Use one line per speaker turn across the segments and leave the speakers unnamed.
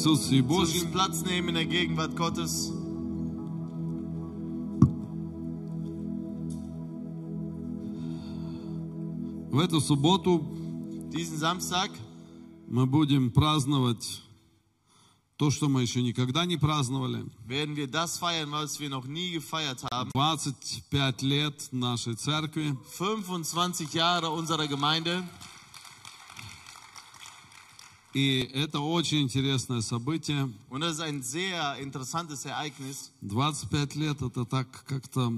присутствии
Lass
Божьем.
uns Platz nehmen in der Gegenwart Gottes.
В эту субботу
Diesen Samstag
мы будем праздновать то, что мы еще никогда не праздновали.
werden wir das feiern, was wir noch nie gefeiert haben.
25 лет нашей церкви.
25 Jahre unserer Gemeinde.
И это очень интересное событие.
Und das ist ein sehr interessantes Ereignis.
25 лет это так как-то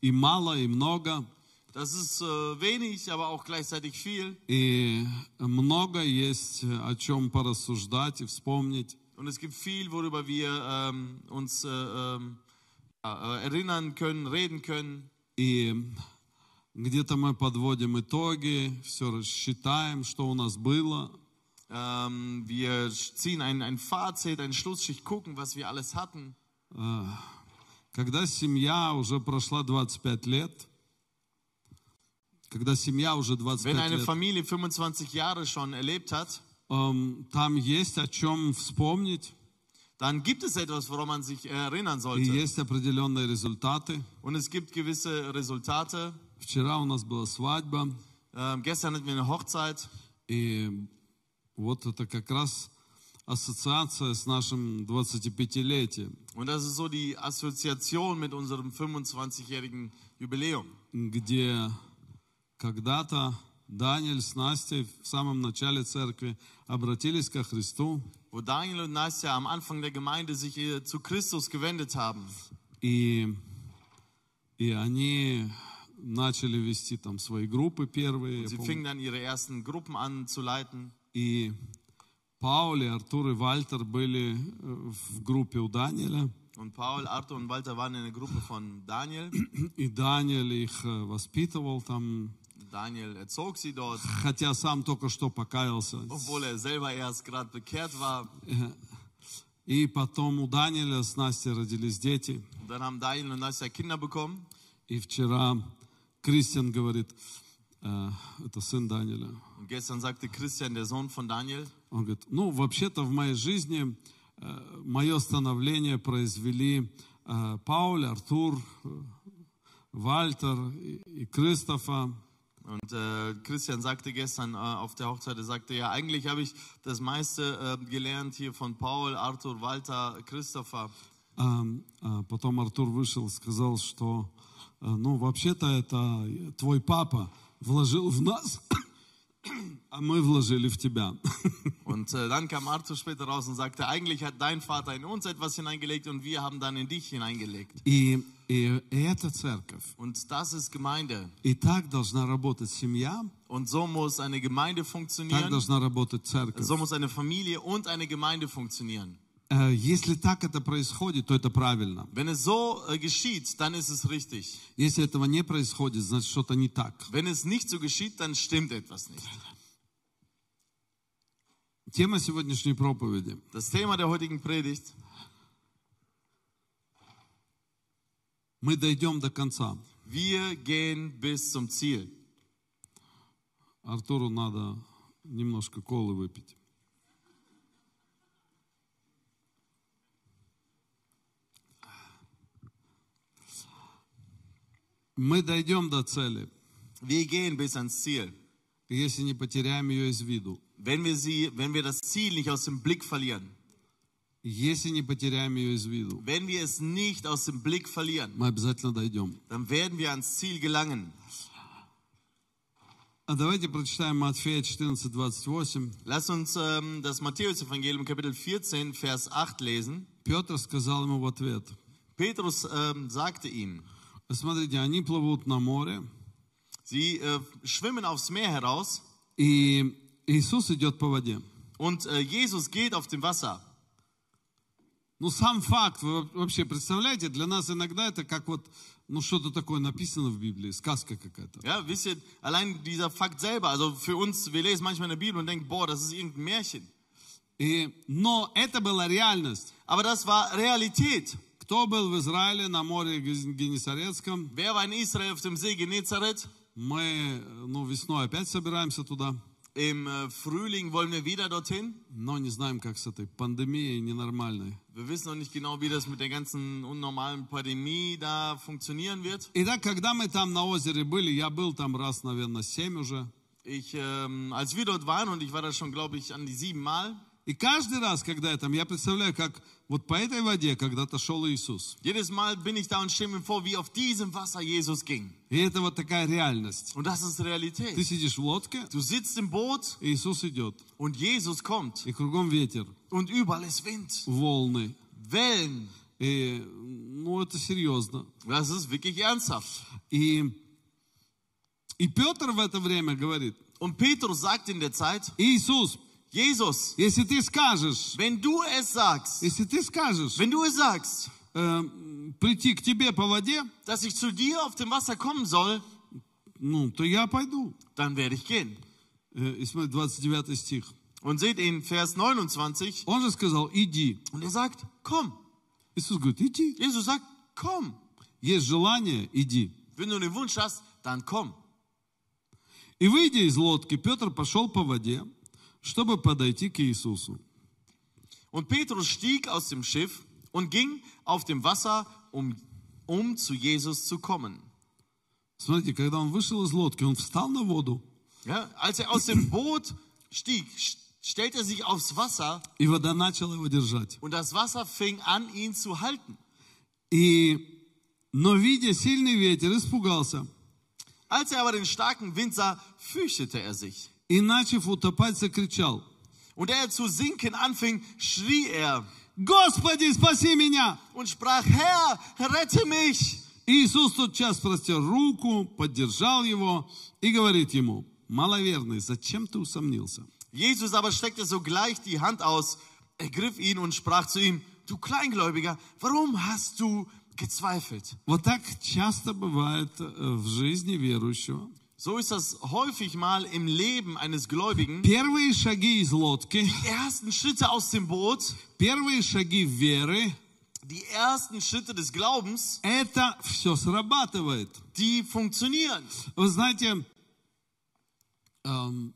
и мало, и много.
Das ist äh, wenig, aber auch gleichzeitig viel.
И много есть о чем порассуждать и вспомнить.
Und es gibt viel, worüber wir ähm, uns äh, ähm, äh, erinnern können, reden können.
И где-то мы подводим итоги, все рассчитаем, что у нас было.
Ähm, wir ziehen ein, ein Fazit, einen Schlussschicht, gucken, was wir alles hatten.
Когда семья уже прошла 25 лет, когда семья уже
Wenn
25
eine
лет,
Familie 25 Jahre schon erlebt hat,
эм, там есть о чем вспомнить,
dann gibt es etwas, woran man sich erinnern
и
sollte.
есть определенные результаты.
Und es gibt gewisse Resultate.
Вчера у нас была свадьба,
Ähm, gestern hatten wir eine Hochzeit.
и вот это как раз ассоциация с нашим 25-летием,
Und das ist so die Assoziation mit unserem 25-jährigen Jubiläum.
где когда-то Даниэль с Настей в самом начале церкви обратились ко Христу,
Wo Daniel und Nastja am Anfang der Gemeinde sich äh, zu Christus gewendet haben.
и, и они начали вести там свои группы первые. я
Sie fingen dann ihre ersten Gruppen an zu leiten.
И Пауль, и Артур и Вальтер были э, в группе у Даниэля.
Und Paul, Arthur und Walter waren in der Gruppe von Daniel.
И Даниэль их э, воспитывал там,
Daniel erzog sie dort,
хотя сам только что покаялся.
obwohl er selber erst gerade bekehrt war.
И потом у Даниэля с Настей родились дети.
Dann haben Daniel und Nastja Kinder bekommen.
И вчера Кристиан говорит, это сын Даниэля,
Und gestern sagte Christian, der Sohn von Daniel,
он говорит, ну, вообще-то в моей жизни э, мое становление произвели э, Пауль, Артур, э, Вальтер и, Кристофа.
Und äh, Christian sagte gestern äh, auf der Hochzeit, er sagte, ja, eigentlich habe ich das meiste äh, gelernt hier von Paul, Arthur, Walter, Christopher.
А, а потом Артур вышел сказал, что, э, ну, вообще-то это твой папа вложил в нас, а мы вложили в тебя.
Und äh, dann kam Arthur später raus und sagte, eigentlich hat dein Vater in uns etwas hineingelegt und wir haben dann in dich hineingelegt.
И, и, и это церковь.
Und das ist Gemeinde.
И так должна работать семья,
Und so muss eine Gemeinde
так
funktionieren.
должна работать церковь.
So muss eine Familie und eine Gemeinde funktionieren.
Э, Если так это происходит, то это правильно.
Wenn es so äh, geschieht, dann ist es richtig.
Если этого не происходит, значит что-то не так.
Wenn es nicht so geschieht, dann stimmt etwas nicht.
Тема сегодняшней проповеди.
Das Thema der heutigen Predigt,
Мы дойдем до конца.
wir gehen bis zum Ziel.
Артуру надо немножко колы выпить. Мы дойдем до цели,
Wir gehen bis ans Ziel.
если не потеряем ее из виду.
Wenn wir, sie, wenn wir das Ziel nicht aus dem Blick verlieren,
Если не потеряем ее из виду,
wenn wir es nicht aus dem Blick verlieren,
мы обязательно дойдем.
dann werden wir ans Ziel gelangen.
А давайте прочитаем Матфея 14, 28.
Lass uns ähm, das Matthäus-Evangelium Kapitel 14, Vers 8 lesen.
Петр сказал ему в ответ,
Petrus ähm, sagte ihm,
Смотрите, они плывут на море,
sie äh, schwimmen aufs Meer heraus
и Иисус идет по воде.
und äh, Jesus geht auf dem Wasser.
Ну, сам факт, вы вообще представляете, для нас иногда это как вот, ну, что-то такое написано в Библии, сказка какая-то.
Ja, wisst ihr, allein dieser Fakt selber, also für uns, wir lesen manchmal in der Bibel und denken, boah, das ist irgendein Märchen.
И, но это была реальность.
Aber das war Realität.
Кто был в Израиле на море Ген- Генесарецком?
Wer war in Israel auf dem See Genezareth?
Мы, ну, весной опять собираемся туда.
Im äh, Frühling wollen wir wieder dorthin.
но не знаем, как с этой пандемией ненормальной.
Wir wissen noch nicht genau, wie das mit der ganzen unnormalen Pandemie da funktionieren wird.
Итак, когда мы там на озере были, я был там раз, наверное, семь уже.
Ich, ähm, als wir dort waren, und ich war da schon, glaube ich, an die sieben Mal,
И каждый раз, когда я там, я представляю, как вот по этой воде когда-то шел Иисус.
jedes Mal bin ich da und stelle mir vor, wie auf diesem Wasser Jesus ging.
И это вот такая реальность.
Und das ist
Ты
Realität.
сидишь в лодке,
Du sitzt im Boot
Иисус идет,
und Jesus kommt.
и кругом ветер,
Und überall ist Wind,
волны.
Wellen.
И, ну, это серьезно.
Das ist wirklich ernsthaft.
И, и Петр в это время говорит,
Und Petrus sagt in der Zeit,
Иисус,
Jesus,
если ты скажешь,
wenn du es sagst,
если ты скажешь
wenn du es sagst,
э, прийти к тебе по воде,
dass ich zu dir auf dem Wasser kommen soll,
ну, то я пойду.
dann werde ich gehen.
Э, И смотри, 29 стих.
Und seht in Vers 29,
Он же сказал, иди.
und er sagt, komm.
Иисус говорит, иди.
Jesus sagt, komm.
Есть желание, иди.
Wenn du den Wunsch hast, dann komm.
И выйдя из лодки, Петр пошел по воде, чтобы подойти к Иисусу.
Und Petrus stieg aus dem Schiff und ging auf dem Wasser, um, um zu Jesus zu kommen.
Смотрите, когда он вышел из лодки, он встал на воду,
Ja, als er aus dem Boot stieg, st- stellte er sich aufs Wasser
и вода начала его держать.
und das Wasser fing an, ihn zu halten.
И, но видя сильный ветер, испугался.
Als er aber den starken Wind sah, fürchtete er sich.
И, начав утопать, закричал,
Und er zu sinken anfing, schrie er
«Господи, спаси меня!»
und sprach, Herr, rette mich.
Иисус тотчас простер руку, поддержал его и говорит ему, «Маловерный, зачем ты усомнился?»
Jesus aber streckte sogleich die Hand aus, ergriff ihn und sprach zu ihm, du Kleingläubiger, warum hast du gezweifelt?
Вот так часто бывает э, в жизни верующего.
So ist das häufig mal im Leben eines Gläubigen.
Первые шаги из лодки,
Die ersten Schritte aus dem Boot,
первые шаги веры,
die ersten Schritte des Glaubens,
это все срабатывает.
die funktionieren.
Вы знаете, эм,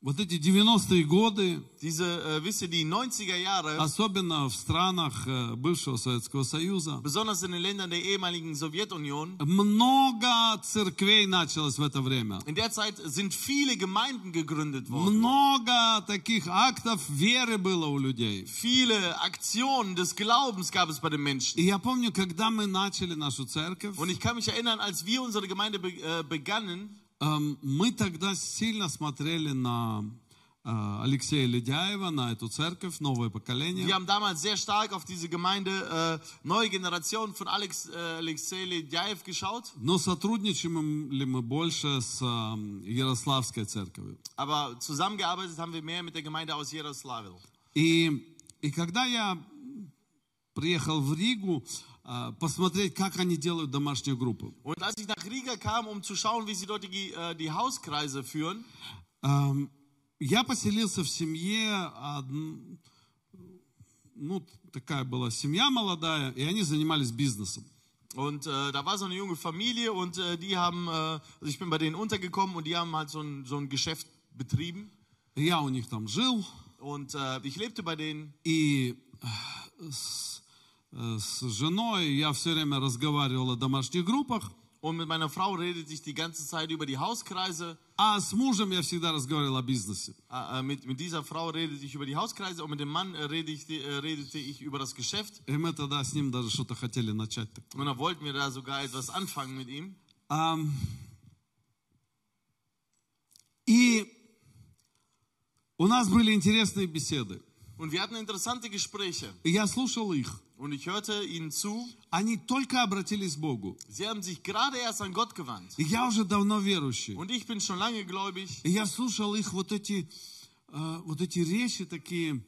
вот эти 90-е годы,
Diese, äh, wisst ihr, die 90er Jahre,
особенно в странах э, бывшего Советского Союза,
besonders in den Ländern der ehemaligen Sowjetunion,
много церквей началось в это время.
in der Zeit sind viele Gemeinden gegründet worden.
Много таких актов веры было у людей.
Viele Aktionen des Glaubens gab es bei den Menschen.
И я помню, когда мы начали нашу церковь,
Und ich kann mich erinnern, als wir unsere Gemeinde be äh, begannen,
эм, мы тогда сильно смотрели на э, Алексея Ледяева, на эту церковь, новое поколение.
wir haben damals sehr stark auf diese Gemeinde äh, Neue Generation von Alex, äh, Alexei Ledyaev geschaut.
Но сотрудничаем ли мы больше с эм, Ярославской церковью?
Aber zusammengearbeitet haben wir mehr mit der Gemeinde aus Jaroslavl.
И, и когда я приехал в Ригу э, посмотреть, как они делают домашнюю группу,
Und als ich nach Riga kam, um zu schauen, wie sie dort die, äh, die Hauskreise führen,
эм, я поселился в семье, одн- ну, такая была семья молодая, и они занимались бизнесом.
und äh, da war so eine junge Familie und äh, die haben, äh, also ich bin bei denen untergekommen und die haben halt so ein, so ein Geschäft betrieben.
И Я у них там жил,
Und äh, ich lebte bei denen
и э, с, э, с женой я все время разговаривал о домашних группах,
und mit meiner Frau redete ich die ganze Zeit über die Hauskreise.
а с мужем я всегда разговаривал о бизнесе.
Äh, äh, mit, mit dieser Frau redete ich über die Hauskreise und mit dem Mann äh, redete, äh, redete ich über das Geschäft.
И мы тогда с ним даже что-то хотели начать.
Und da wollten wir da sogar etwas anfangen mit ihm.
Ам, И у нас были интересные беседы.
Und wir hatten interessante Gespräche.
И я слушал их.
Und ich hörte ihnen zu.
Они только обратились к Богу.
Sie haben sich gerade erst an Gott gewandt.
И я уже давно верующий.
Und ich bin schon lange gläubig.
И я слушал их вот эти, э, вот эти речи такие.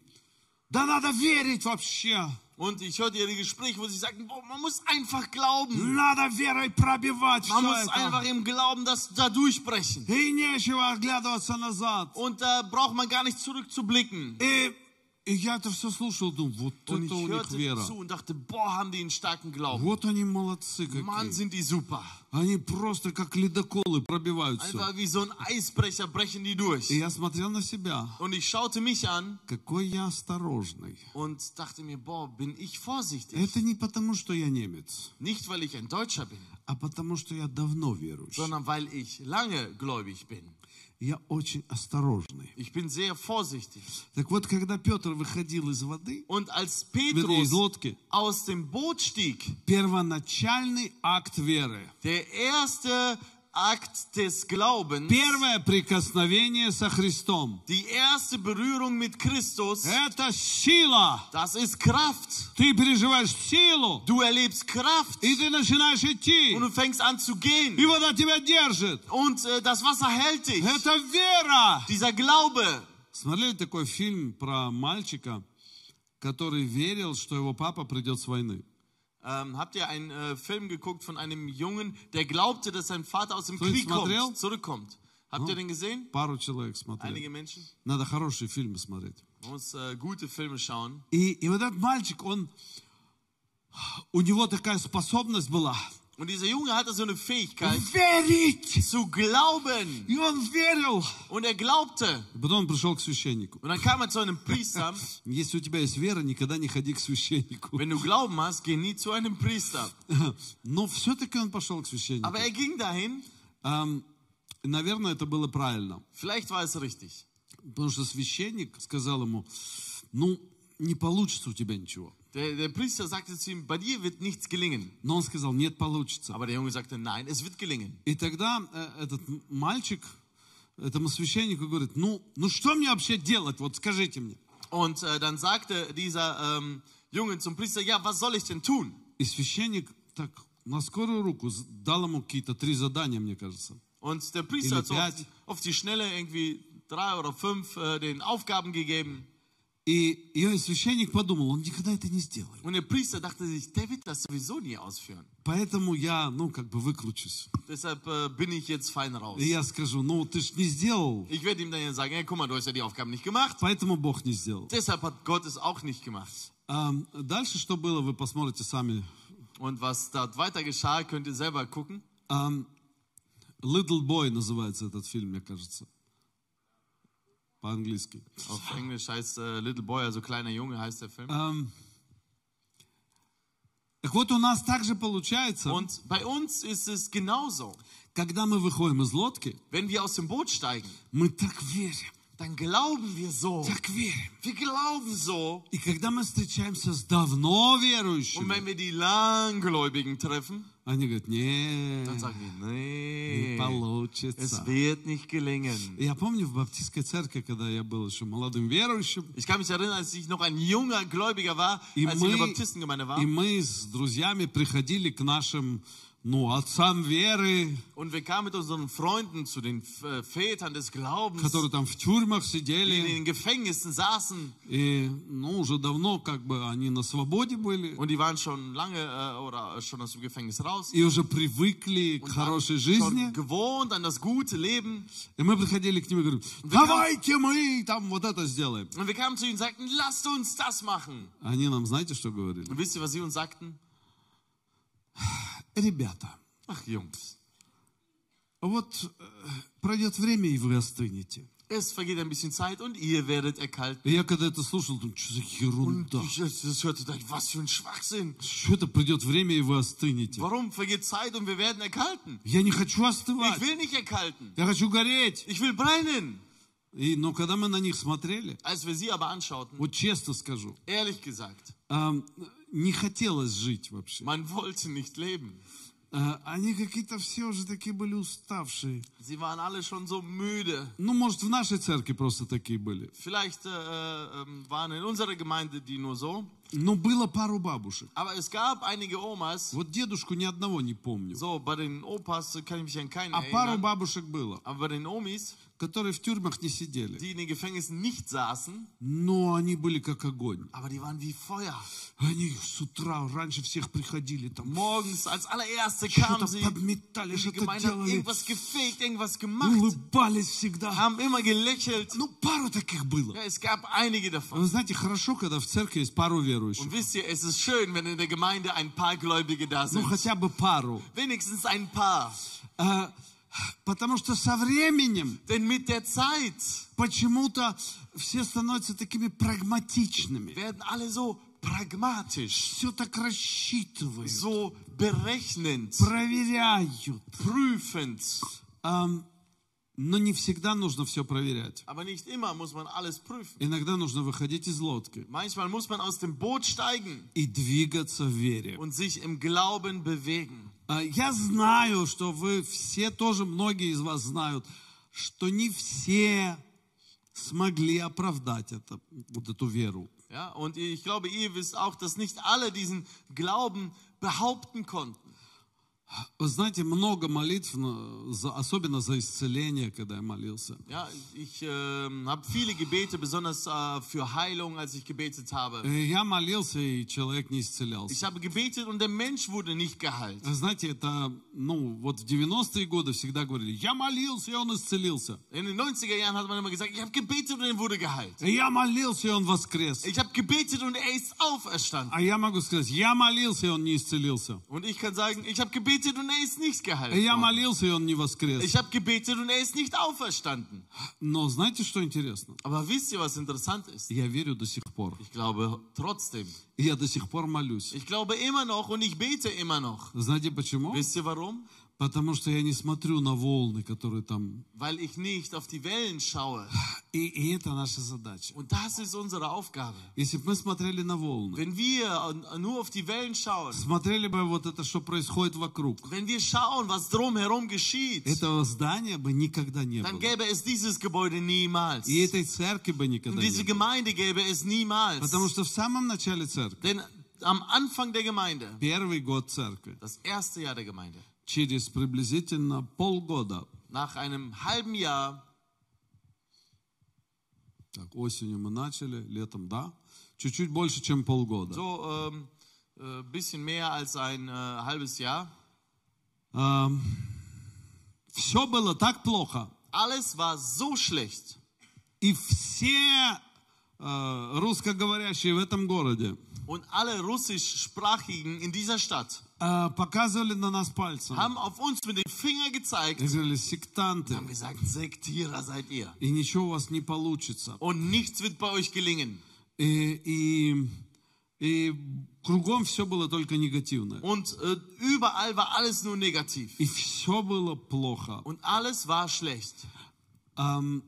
Да надо верить вообще.
Und ich hörte ihre Gespräche, wo sie sagten, boah, man muss einfach glauben.
Надо верой пробивать
Man
все
muss einfach
это.
im Glauben das da durchbrechen.
И нечего оглядываться назад.
Und da braucht man gar nicht zurückzublicken.
И И я это все слушал, думаю, вот
Und
это у них вера.
zu und dachte, boah, haben die einen starken Glauben.
Вот они молодцы
Mann,
какие.
sind die super.
Они просто как ледоколы пробивают все.
Einfach wie so ein Eisbrecher brechen die durch.
И я смотрел на себя,
Und ich schaute mich an
какой я осторожный.
und dachte mir, boah, bin ich vorsichtig.
Это не потому, что я немец,
Nicht, weil ich ein Deutscher bin,
а потому, что я давно верующий.
sondern weil ich lange gläubig bin.
Я очень осторожный.
Ich bin sehr vorsichtig.
Так вот, когда Петр выходил из воды,
Und als
вернее, из лодки,
aus dem Boot stieg,
первоначальный акт веры,
der erste Akt des Glaubens,
первое прикосновение со Христом,
die erste Berührung mit Christus,
это сила.
das ist Kraft.
Ты переживаешь силу,
Du erlebst Kraft
и ты начинаешь идти,
und du fängst an zu gehen.
и вода тебя держит.
Und äh, das Wasser hält dich.
Это вера.
Dieser Glaube.
Смотрели такой фильм про мальчика, который верил, что его папа придет с войны.
Ähm, habt ihr einen äh, Film geguckt von einem Jungen, der glaubte, dass sein Vater aus dem
Кто
Krieg
смотрел?
kommt, zurückkommt? Habt ihr den gesehen?
Пару человек смотрели.
Einige Menschen?
Надо хорошие фильмы смотреть.
Man muss äh, gute Filme schauen.
И, и вот этот мальчик, он, у него такая способность была
Und dieser Junge hatte so eine Fähigkeit
верить.
zu glauben.
И он верил.
Und er glaubte.
И потом он пришел к священнику.
Und dann kam er zu einem Priester.
Если у тебя есть вера, никогда не ходи к священнику.
Wenn du Glauben hast, geh nie zu einem Priester.
Но все-таки он пошел к священнику.
Aber er ging dahin.
Эм, наверное, это было правильно.
Vielleicht war es richtig.
Потому что священник сказал ему, ну, не получится у тебя ничего.
Der, der Priester sagte zu ihm, bei dir wird nichts gelingen.
Но он сказал, нет, получится.
Aber der Junge sagte, nein, es wird gelingen.
И тогда э, этот мальчик этому священнику говорит, ну, ну что мне вообще делать? Вот скажите мне.
Und äh, dann sagte dieser ähm, Junge zum Priester, ja, was soll ich denn tun?
И священник так на скорую руку дал ему какие-то три задания, мне кажется.
Und der Priester hat so auf, auf die Schnelle irgendwie drei oder fünf äh, den Aufgaben gegeben.
И, и священник подумал, он никогда это не сделает.
Und der Priester dachte sich, der wird das sowieso nie ausführen.
Поэтому я, ну, как бы выкручусь.
Deshalb äh, bin ich jetzt fein raus.
И я скажу, ну, ты ж не сделал,
Ich werde ihm dann ja sagen, hey, guck mal, du hast ja die Aufgaben nicht gemacht.
поэтому Бог не сделал.
Deshalb hat Gott es auch nicht gemacht.
Ам, дальше что было, вы посмотрите сами.
Und was dort weiter geschah, könnt ihr selber gucken.
Ам, Little Boy называется этот фильм, мне кажется. По-английски.
Auf Englisch heißt äh, Little Boy, also kleiner Junge heißt der Film.
Ам, Так вот, у нас также получается,
Und bei uns ist es genauso.
когда мы выходим из лодки,
Wenn wir aus dem Boot steigen,
мы так верим,
dann glauben wir so.
так верим.
Wir glauben so.
И когда мы встречаемся с давно
Und
верующими,
wenn wir die Langgläubigen treffen,
они говорят, не,
dann sagen wir,
не
nee, es
получится.
wird nicht gelingen.
Я помню в баптистской церкви, когда я был еще молодым верующим,
Ich kann mich erinnern, als ich noch ein junger Gläubiger war,
и
als ich in der
мы,
Baptistengemeinde war.
и мы с друзьями приходили к нашим
Und wir kamen mit unseren Freunden zu den äh, Vätern des Glaubens,
которые там в тюрьмах
die in
сидели,
den Gefängnissen saßen.
и ну, уже давно как бы они на свободе были,
Und die waren schon lange äh, oder schon aus dem Gefängnis raus.
и уже привыкли к
Und
хорошей
waren
жизни.
schon gewohnt an das gute Leben.
И мы приходили к ним и говорим, давайте мы там вот это сделаем.
Und wir kamen zu ihnen und sagten, lasst uns das machen.
Они нам, знаете, что говорили?
Und wisst ihr, was sie uns sagten?
Ребята,
Ach Jungs,
вот э, пройдет время, и вы остынете.
es vergeht ein bisschen Zeit und ihr werdet erkalten.
И я когда это слушал, думаю, что за
Und
ерунда.
ich das hörte, dachte, was für ein Schwachsinn.
Что это придет время, и вы остынете.
Warum vergeht Zeit und wir werden erkalten?
Я не хочу
Ich
остывать.
will nicht erkalten.
Я хочу гореть.
Ich will brennen.
И, но когда мы на них смотрели,
Als wir sie aber anschauten,
вот честно скажу,
ehrlich gesagt,
ам, не хотелось жить вообще.
man wollte nicht leben.
А, Они какие-то все уже такие были уставшие.
Sie waren alle schon so müde.
Ну, может, в нашей церкви просто такие были.
Vielleicht äh, ähm, waren in unserer Gemeinde die nur so.
Но было пару бабушек.
Aber es gab einige Omas,
Вот дедушку ни одного не помню.
so bei den Opas kann ich mich an keinen
А пару
erinnern,
бабушек было,
aber bei den Omis,
которые в тюрьмах не сидели.
die in den Gefängnissen nicht saßen,
Но они были как огонь.
aber die waren wie Feuer.
Они с утра раньше всех приходили там.
Morgens als allererste kamen sie
подметали,
in die
что-то
Gemeinde,
делали.
irgendwas gefegt, irgendwas gemacht,
Улыбались всегда.
haben immer gelächelt.
Ну, пару таких было.
Ja, es gab einige
Вы
davon.
знаете, хорошо, когда в церкви есть пару верующих.
Und wisst ihr, es ist schön, wenn in der Gemeinde ein paar Gläubige da
Ну, хотя бы пару.
Wenigstens ein paar.
А, потому что со временем
Denn mit der Zeit
почему-то все становятся такими прагматичными.
werden alle so pragmatisch,
Все так рассчитывают,
so berechnend,
проверяют.
prüfend.
Ам, но не всегда нужно все проверять.
Aber nicht immer muss man alles prüfen.
Иногда нужно выходить из лодки
Manchmal muss man aus dem Boot steigen
и двигаться в вере.
und sich im Glauben bewegen.
А, Я знаю, что вы все тоже, многие из вас знают, что не все смогли оправдать это, вот эту веру.
Ja, und ich glaube, ihr wisst auch, dass nicht alle diesen Glauben behaupten konnten.
Вы знаете, много молитв, на- за- особенно за исцеление, когда я молился.
Ja, ich ähm, habe viele Gebete, besonders äh, für Heilung, als ich gebetet habe.
Э, Я молился, и человек не исцелялся.
Ich habe gebetet und der Mensch wurde nicht geheilt.
Знаете, это, ну, вот в 90-е годы всегда говорили, я молился, и он исцелился.
In den 90er Jahren hat man immer gesagt, ich habe gebetet und er wurde geheilt.
Я молился, и он воскрес.
Ich habe gebetet und er ist auferstanden.
А я могу сказать, я молился, и он не исцелился.
Und ich kann sagen, ich habe gebetet und er ist nicht geheilt.
Я
worden.
молился, и он не воскрес.
Ich habe gebetet und er ist nicht auferstanden.
Но знаете, что интересно?
Aber wisst ihr, was interessant ist?
Я верю до сих пор.
Ich glaube trotzdem.
И я до сих пор молюсь.
Ich glaube immer noch und ich bete immer noch.
Знаете почему?
Wisst ihr warum?
Потому что я не смотрю на волны, которые там...
Weil ich nicht auf die Wellen schaue.
И, и это наша задача.
Und das ist unsere Aufgabe.
Если бы мы смотрели на волны,
Wenn wir äh, nur auf die Wellen schauen,
смотрели бы вот это, что происходит вокруг,
wenn wir schauen, was drumherum geschieht,
этого здания бы никогда не
dann
было.
gäbe es dieses Gebäude niemals.
И этой церкви бы
Und
никогда
diese
не было.
Gemeinde gäbe es niemals.
Потому что в самом начале церкви,
Denn am Anfang der Gemeinde,
первый год церкви,
das erste Jahr der Gemeinde,
через приблизительно полгода,
nach einem halben Jahr,
так, осенью мы начали, летом, да, чуть-чуть больше, чем полгода.
so ähm, äh, bisschen mehr als ein äh, halbes Jahr,
все было так плохо,
alles war so schlecht.
и все э, русскоговорящие в этом городе
Und alle russischsprachigen in dieser Stadt
показывали на нас пальцем.
haben auf uns mit dem Finger gezeigt
И говорили, сектанты,
haben gesagt, Sektierer seid ihr.
и ничего у вас не получится.
Und nichts wird bei euch gelingen.
И, и, и кругом все было только негативное.
Und äh, überall war alles nur negativ.
И все было плохо.
Und alles war schlecht.
Ам,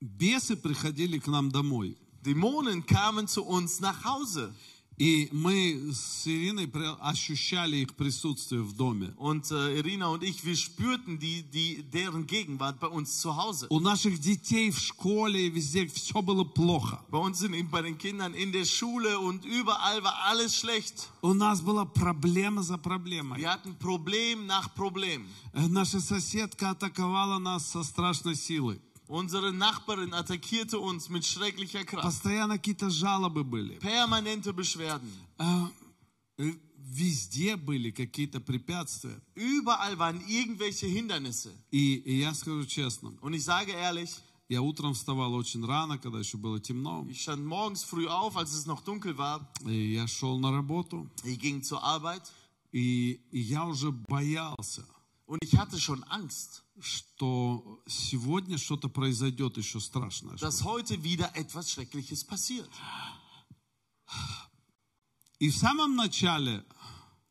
бесы приходили к нам домой.
Dämonen kamen zu uns nach Hause.
И мы с Ириной при- ощущали их присутствие в доме.
Und äh, Irina und ich, wir spürten die, die, deren Gegenwart bei uns zu Hause.
У наших детей в школе и везде все было плохо.
Bei uns sind bei den Kindern in der Schule und überall war alles schlecht.
У нас была проблема за проблемой.
Wir hatten Problem nach Problem.
Э, Наша соседка атаковала нас со страшной силой.
Unsere Nachbarin attackierte uns mit schrecklicher Kraft.
Постоянно какие-то жалобы были.
Permanente Beschwerden.
Э, э, Везде были какие-то препятствия.
Überall waren irgendwelche Hindernisse.
И, и я скажу честно,
Und ich sage ehrlich,
я утром вставал очень рано, когда еще было темно.
ich stand morgens früh auf, als es noch dunkel war.
И я шел на работу,
Ich ging zur Arbeit
и, и я уже боялся,
und ich hatte schon Angst,
что сегодня что-то произойдет еще страшное.
dass heute wieder etwas Schreckliches passiert.
И в самом начале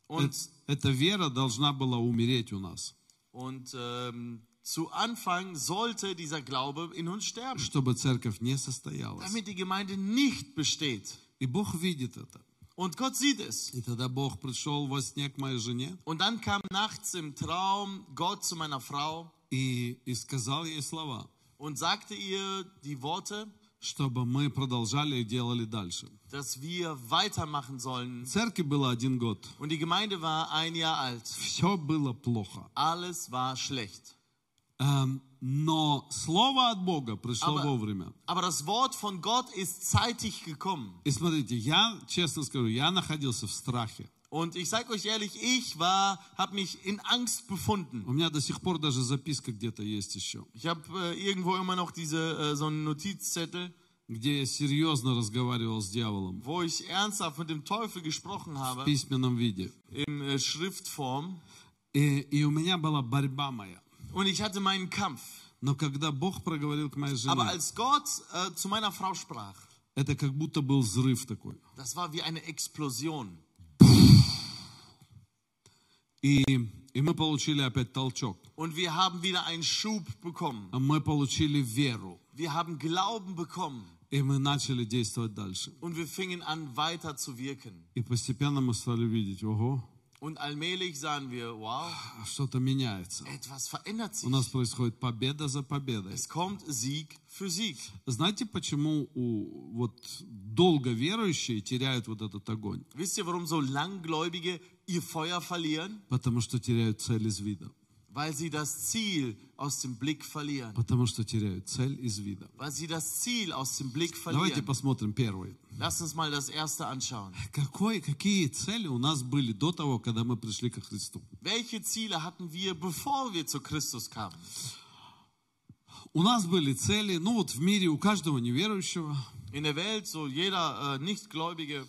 Und,
э- эта вера должна была умереть у нас,
und ähm, zu Anfang sollte dieser Glaube in uns sterben,
чтобы церковь не состоялась.
damit die Gemeinde nicht besteht.
И Бог видит это.
Und Gott sieht es.
И тогда Бог пришел во сне к моей жене
Und dann kam nachts im Traum Gott zu meiner Frau
и, и сказал ей слова.
und sagte ihr die Worte,
чтобы мы продолжали и делали дальше.
dass wir weitermachen sollen.
Церкви было один год.
Und die Gemeinde war ein Jahr alt.
Все было плохо.
Alles war schlecht.
Эм, Но слово от Бога пришло
Aber,
вовремя.
aber das Wort von Gott ist zeitig gekommen.
И смотрите, я, честно скажу, я находился в страхе.
Und ich sage euch ehrlich, ich war, habe mich in Angst befunden.
У меня до сих пор даже записка где-то есть еще,
Ich habe äh, irgendwo immer noch diese äh, so einen Notizzettel,
где я серьезно разговаривал с дьяволом
wo ich ernsthaft mit dem Teufel gesprochen
в
habe
письменном виде.
in äh, Schriftform.
И, и у меня была борьба моя.
Und ich hatte meinen Kampf.
Но когда Бог проговорил к моей
Aber
жене,
als Gott äh, zu meiner Frau sprach,
это как будто был взрыв такой.
das war wie eine Explosion.
И, и мы получили опять толчок.
Und wir haben wieder einen Schub bekommen.
Мы получили веру.
Wir haben Glauben bekommen.
И мы начали действовать дальше.
Und wir fingen an, weiter zu wirken.
И постепенно мы стали видеть, ого,
Und allmählich sahen wir, wow,
что-то меняется.
etwas verändert
У нас
sich.
происходит победа за победой.
Es kommt Sieg für Sieg.
Знаете, почему у, вот долго верующие теряют вот этот огонь?
Wisst ihr, warum so Langgläubige ihr Feuer verlieren?
Потому что теряют цель из вида.
Weil sie das Ziel aus dem Blick verlieren.
Потому что теряют цель из вида.
Weil sie das Ziel aus dem Blick
Давайте
verlieren.
посмотрим первый.
Lass uns mal das erste anschauen.
Какой, какие цели у нас были до того, когда мы пришли ко Христу?
Welche Ziele hatten wir, bevor wir zu Christus kamen?
У нас были цели, ну вот в мире у каждого неверующего,
In der Welt, so jeder äh, Nichtgläubige,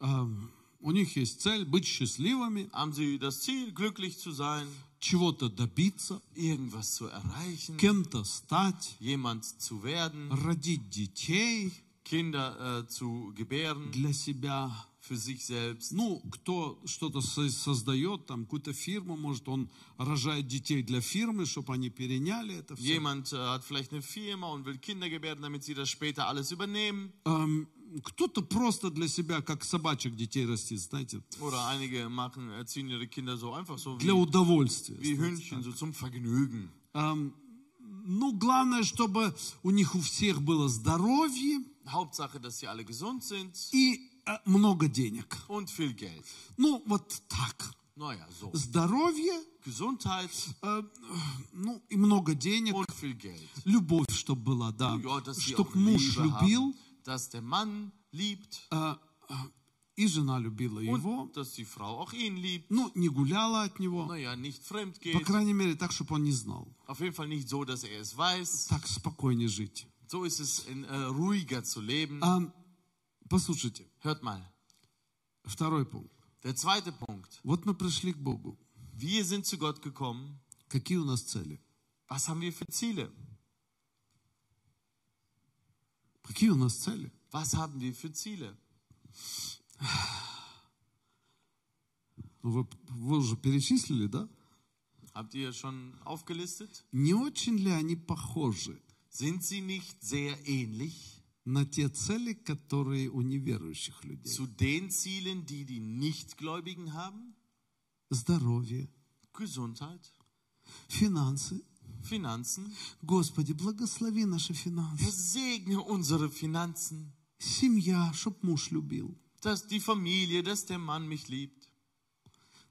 эм, у них есть цель быть счастливыми,
haben sie das Ziel, glücklich zu sein,
чего-то добиться,
irgendwas zu erreichen,
кем-то стать,
jemand zu werden,
родить детей
Kinder äh, zu gebären
для себя.
für sich selbst.
Ну, кто что-то со- создает, там какую-то фирму, может, он рожает детей для фирмы, чтобы они переняли это все.
Jemand äh, hat vielleicht eine Firma und will Kinder gebären, damit sie das später alles übernehmen.
Эм, кто-то просто для себя, как собачек детей растит, знаете,
Oder einige machen, erziehen ihre Kinder so einfach so
для удовольствия.
wie Hündchen, so zum Vergnügen.
Эм, ну, главное, чтобы у них у всех было здоровье
Hauptsache, dass sie alle gesund sind
и э, много денег.
und viel Geld.
Ну, вот так.
Naja, so.
Здоровье,
Gesundheit
э, ну, и много денег.
und viel Geld.
Любовь, чтобы была, да.
Ja, dass sie
Чтоб
auch
муж любил,
haben, dass der Mann liebt
э, э, и жена любила его.
und dass die Frau auch ihn liebt.
Ну, не гуляла от него.
Naja, nicht fremd
По крайней мере, так, чтобы он не знал.
Auf jeden Fall nicht so, dass er es weiß.
Так спокойнее жить.
So ist es in, äh, ruhiger zu leben.
А, послушайте,
Hört mal.
второй пункт.
Der zweite Punkt.
Вот мы пришли к Богу.
Wir sind zu Gott gekommen.
Какие у нас цели?
Was haben wir für Ziele?
Какие у нас цели?
Was haben wir für Ziele?
Ну, Вы, вы уже перечислили, да?
Habt ihr schon aufgelistet?
Не очень ли они похожи
Sind sie nicht sehr ähnlich
на те цели, которые у неверующих людей?
zu den Zielen, die die Nichtgläubigen haben?
Здоровье,
Gesundheit,
финансы.
Finanzen.
Господи, благослови наши
Herr,
финансы.
segne unsere Finanzen,
Семья, чтоб муж любил.
dass die Familie, dass der Mann mich liebt.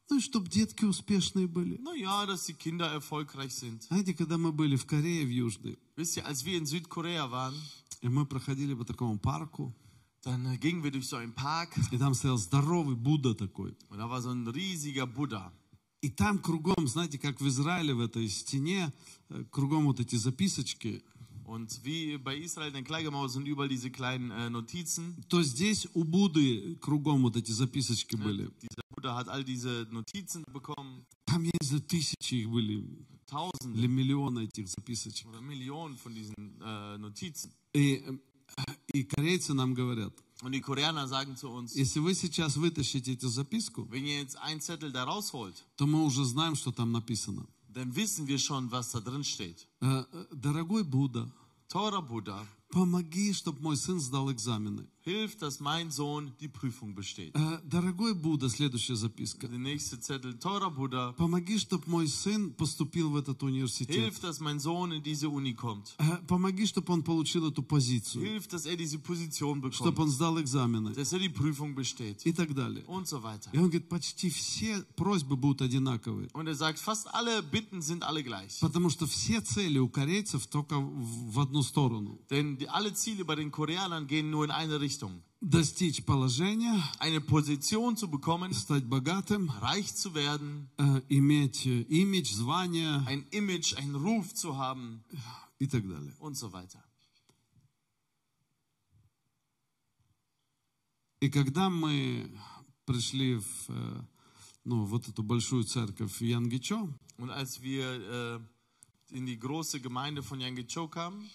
Ну и чтоб детки успешные были.
Naja, dass die Kinder erfolgreich sind.
Знаете, когда мы были в Корее, в Южной,
Wisst ihr, als wir in Südkorea waren,
и мы проходили по такому парку,
dann äh, gingen wir durch so einen Park
и там стоял здоровый Будда такой.
und da war so ein riesiger Buddha.
И там кругом, знаете, как в Израиле, в этой стене, э, кругом вот эти записочки,
Und wie bei Israel in der Kleigemauer sind überall diese kleinen äh, Notizen.
то здесь у Будды кругом вот эти записочки были.
Dieser Buddha hat all diese Notizen bekommen.
Там, я не знаю, тысячи их были, или
Tausende
миллионы этих записочек.
oder Millionen von diesen äh, Notizen.
И, э, и корейцы нам говорят,
Und die Koreaner sagen zu uns,
если вы сейчас вытащите эту записку,
wenn ihr jetzt einen Zettel da rausholt,
то мы уже знаем, что там написано.
dann wissen wir schon, was da drin steht.
Э, э, Дорогой Будда,
Teurer Buddha,
помоги, чтобы мой сын сдал экзамены.
Hilf, dass mein Sohn die Prüfung besteht.
Э, Дорогой Будда, следующая записка.
Der nächste Zettel, teurer Buddha,
Помоги, чтобы мой сын поступил в этот университет.
hilf, dass mein Sohn in diese Uni kommt.
Э, Помоги, чтобы он получил эту позицию.
Hilf, dass er diese Position
Чтобы
bekommt.
он сдал экзамены.
Dass er die Prüfung besteht.
И так далее.
Und so weiter.
И он говорит, почти все просьбы будут одинаковые.
Und er sagt, fast alle Bitten sind alle gleich.
Потому что все цели у корейцев только в в одну сторону.
Denn die, alle Ziele bei den Koreanern gehen nur in eine Richtung.
Достичь положения,
Eine Position zu bekommen,
стать богатым,
reich zu werden,
э, иметь э, имидж, звание
ein Image, einen Ruf zu haben
и так далее.
und so weiter.
И когда мы пришли в э, ну, вот эту большую церковь в Янгичо,
Und als wir äh, in die große Gemeinde von Yanggicho kamen,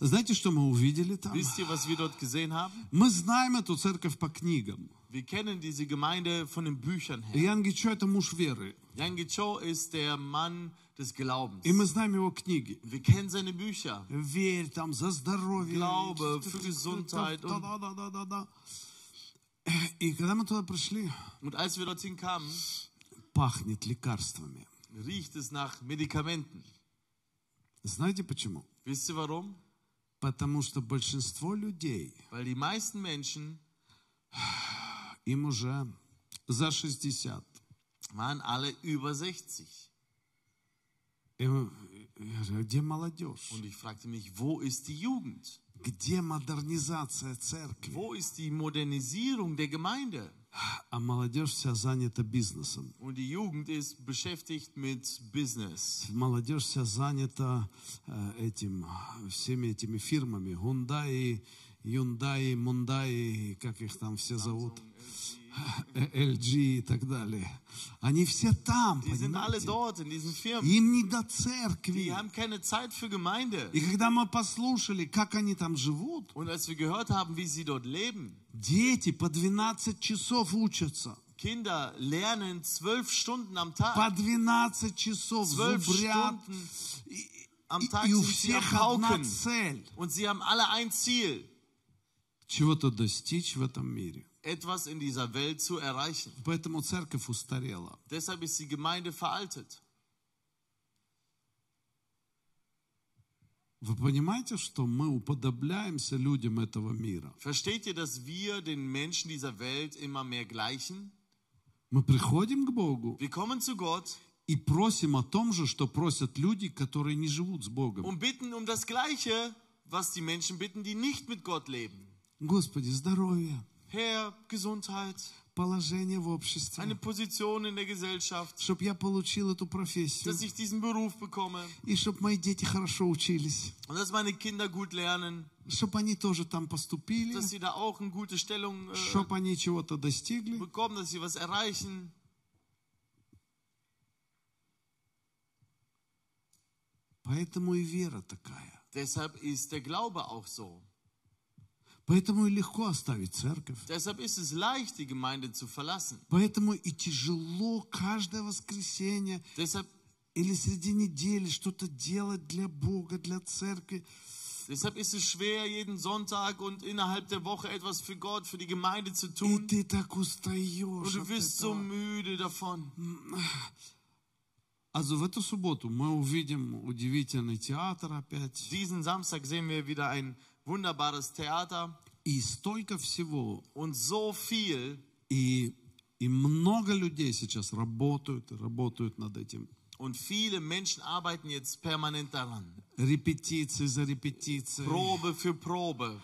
знаете, что мы увидели там?
wisst ihr, was wir dort gesehen haben?
Мы знаем эту церковь по книгам.
Wir kennen diese Gemeinde von den Büchern
И
her.
Янгичо – это муж веры.
Yanggicho ist der Mann des Glaubens.
И мы знаем его книги.
Wir kennen seine Bücher.
Верь там за здоровье.
Glaube, für Gesundheit und-
Да, да, да, да, да. И когда мы туда пришли,
Und als wir dorthin kamen,
пахнет лекарствами.
riecht es nach Medikamenten.
Знаете почему?
Wisst ihr warum?
Потому что большинство людей,
Weil die meisten Menschen
им уже за 60.
waren alle über 60.
И мы- я говорю, где молодежь?
Und ich fragte mich, wo ist die Jugend?
Где модернизация церкви?
Wo ist die Modernisierung der Gemeinde?
А молодежь вся занята бизнесом.
Und die Jugend ist beschäftigt mit Business.
Молодежь вся занята э, этим, всеми этими фирмами. Hyundai, Hyundai, Мундай, как их там все зовут. LG и так далее. Они все там,
Die sind alle dort in diesen Firmen.
Им не до
Die
церкви.
haben keine Zeit für Gemeinde.
И когда мы послушали, как они там живут,
Und als wir gehört haben, wie sie dort leben,
дети по 12 часов учатся.
Kinder lernen zwölf Stunden am Tag.
По 12 часов
Zwölf
зубрят.
Stunden am Tag
и у
sind sie am
всех одна
Pauken.
цель.
Und sie haben alle ein Ziel,
Чего-то достичь в этом мире.
etwas in dieser Welt zu erreichen.
Поэтому церковь устарела.
Deshalb ist die Gemeinde veraltet.
Вы понимаете, что мы уподобляемся людям этого мира?
Versteht ihr, dass wir den Menschen dieser Welt immer mehr gleichen?
Мы приходим к Богу
Wir kommen zu Gott
и просим о том же, что просят люди, которые не живут с Богом.
und bitten um das Gleiche, was die Menschen bitten, die nicht mit Gott leben.
Господи, здоровье,
Herr, Gesundheit,
положение в обществе,
eine Position in der Gesellschaft,
чтобы я получил эту профессию,
dass ich diesen Beruf bekomme
и чтобы мои дети хорошо учились,
und dass meine Kinder gut lernen,
чтобы они тоже там поступили,
dass sie da auch eine gute Stellung äh,
чтобы они чего-то достигли.
bekommen, dass sie was erreichen.
Поэтому и вера такая.
Deshalb ist der Glaube auch so.
Поэтому и легко оставить церковь.
Deshalb ist es leicht, die Gemeinde zu verlassen.
Поэтому и тяжело каждое воскресенье
Deshalb,
или среди недели что-то делать для Бога, для церкви.
deshalb ist es schwer, jeden Sonntag und innerhalb der Woche etwas für Gott, für die Gemeinde zu tun. Und du wirst so müde davon.
А в эту субботу мы увидим удивительный театр опять.
Diesen Samstag sehen wir wieder ein wunderbares Theater
И столько всего.
und so viel.
И, и много людей сейчас работают, работают над этим.
Und viele Menschen arbeiten jetzt permanent daran.
Репетиции за репетицией.
Probe für Probe.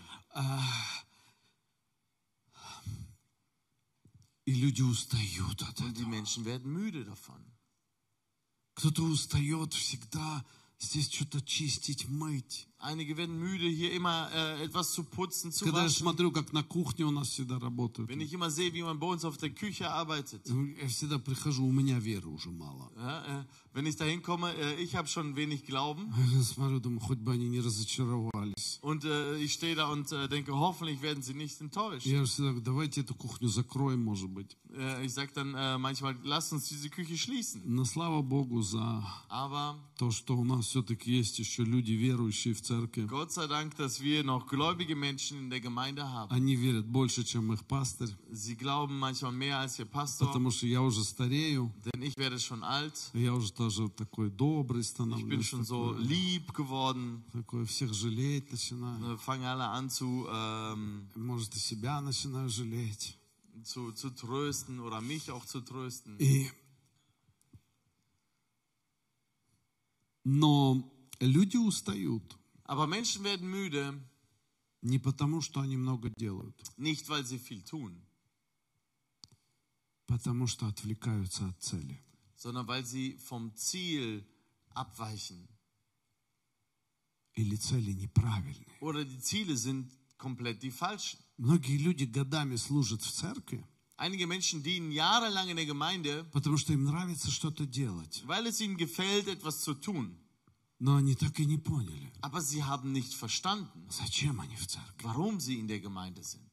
И люди устают от
Und die
этого.
Menschen werden müde davon.
Кто-то устает всегда здесь что-то чистить, мыть.
Einige werden müde, hier immer äh, etwas zu putzen, zu
Когда я
waschen.
смотрю, как на кухне у нас всегда работают.
Wenn ich immer sehe, wie man bei uns auf der Küche arbeitet.
Я всегда прихожу, у меня веры уже мало.
Ja, äh, wenn ich da hinkomme, äh, ich habe schon wenig Glauben.
Я смотрю, думаю, хоть бы они не разочаровались.
Und äh, ich stehe da und äh, denke, hoffentlich werden sie nicht enttäuscht.
Я же всегда говорю, давайте эту кухню закроем, может быть.
Äh, ich sage dann äh, manchmal, lasst uns diese Küche schließen.
Но слава Богу за
Aber
то, что у нас все-таки есть еще люди, верующие в церкви.
Gott sei Dank, dass wir noch gläubige Menschen in der Gemeinde haben.
Они верят больше, чем их пастырь,
Sie glauben manchmal mehr als ihr Pastor,
потому что я уже старею,
denn ich werde schon alt.
я уже тоже такой добрый
Ich bin
становлюсь,
schon so
такой,
lieb geworden.
такой всех жалеть начинаю.
Äh, Fangen alle an zu, ähm,
Может, и себя начинаю жалеть.
zu, zu trösten oder mich auch zu trösten.
И... Но люди устают
Aber Menschen werden müde,
не потому, что они много делают,
nicht weil sie viel tun,
потому что отвлекаются от цели.
sondern weil sie vom Ziel abweichen.
Или цели неправильные.
Oder die Ziele sind komplett die falschen.
Многие люди годами служат в церкви,
Einige Menschen dienen jahrelang in der Gemeinde,
потому что им нравится что-то делать.
weil es ihnen gefällt, etwas zu tun.
Но они так и не поняли,
Aber sie haben nicht verstanden,
зачем они в церкви.
warum sie in der Gemeinde sind.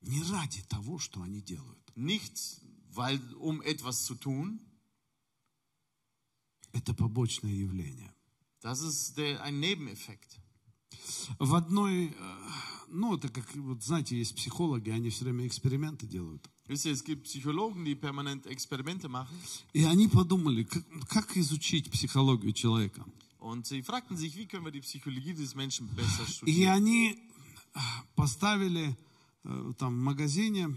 Не ради того, что они делают.
Nicht, weil, um etwas zu tun.
Это побочное явление.
Das ist der, ein Nebeneffekt.
В одной, э, ну, это как, вот знаете, есть психологи, они все время эксперименты делают.
Wisst ihr, es gibt Psychologen, die permanent Experimente machen.
И они подумали, как, как изучить психологию человека.
Und sie fragten sich, wie können wir die Psychologie des Menschen besser
И они э, поставили э, там в магазине,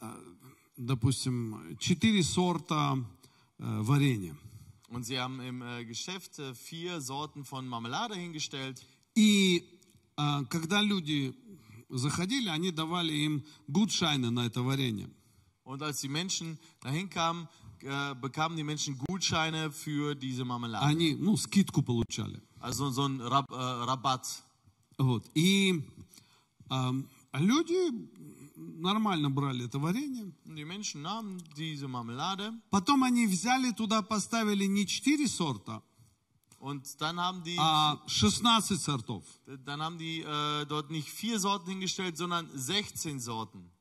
э, допустим, четыре сорта э, варенья.
Und sie haben im äh, Geschäft äh, vier Sorten von Marmelade hingestellt.
И э, когда люди заходили, они давали им гудшайны на это варенье.
Und als die Menschen dahin kamen, äh, bekamen die Menschen Gutscheine für diese Marmelade.
Они, ну, скидку получали.
Also so ein Rab äh, Rabatt.
Вот. И эм, люди нормально брали это варенье.
Die Menschen nahmen diese Marmelade
Потом они взяли туда, поставили не 4 сорта,
und dann haben die,
а 16 сортов.
dann haben die äh, dort nicht vier Sorten hingestellt, sondern 16 Sorten.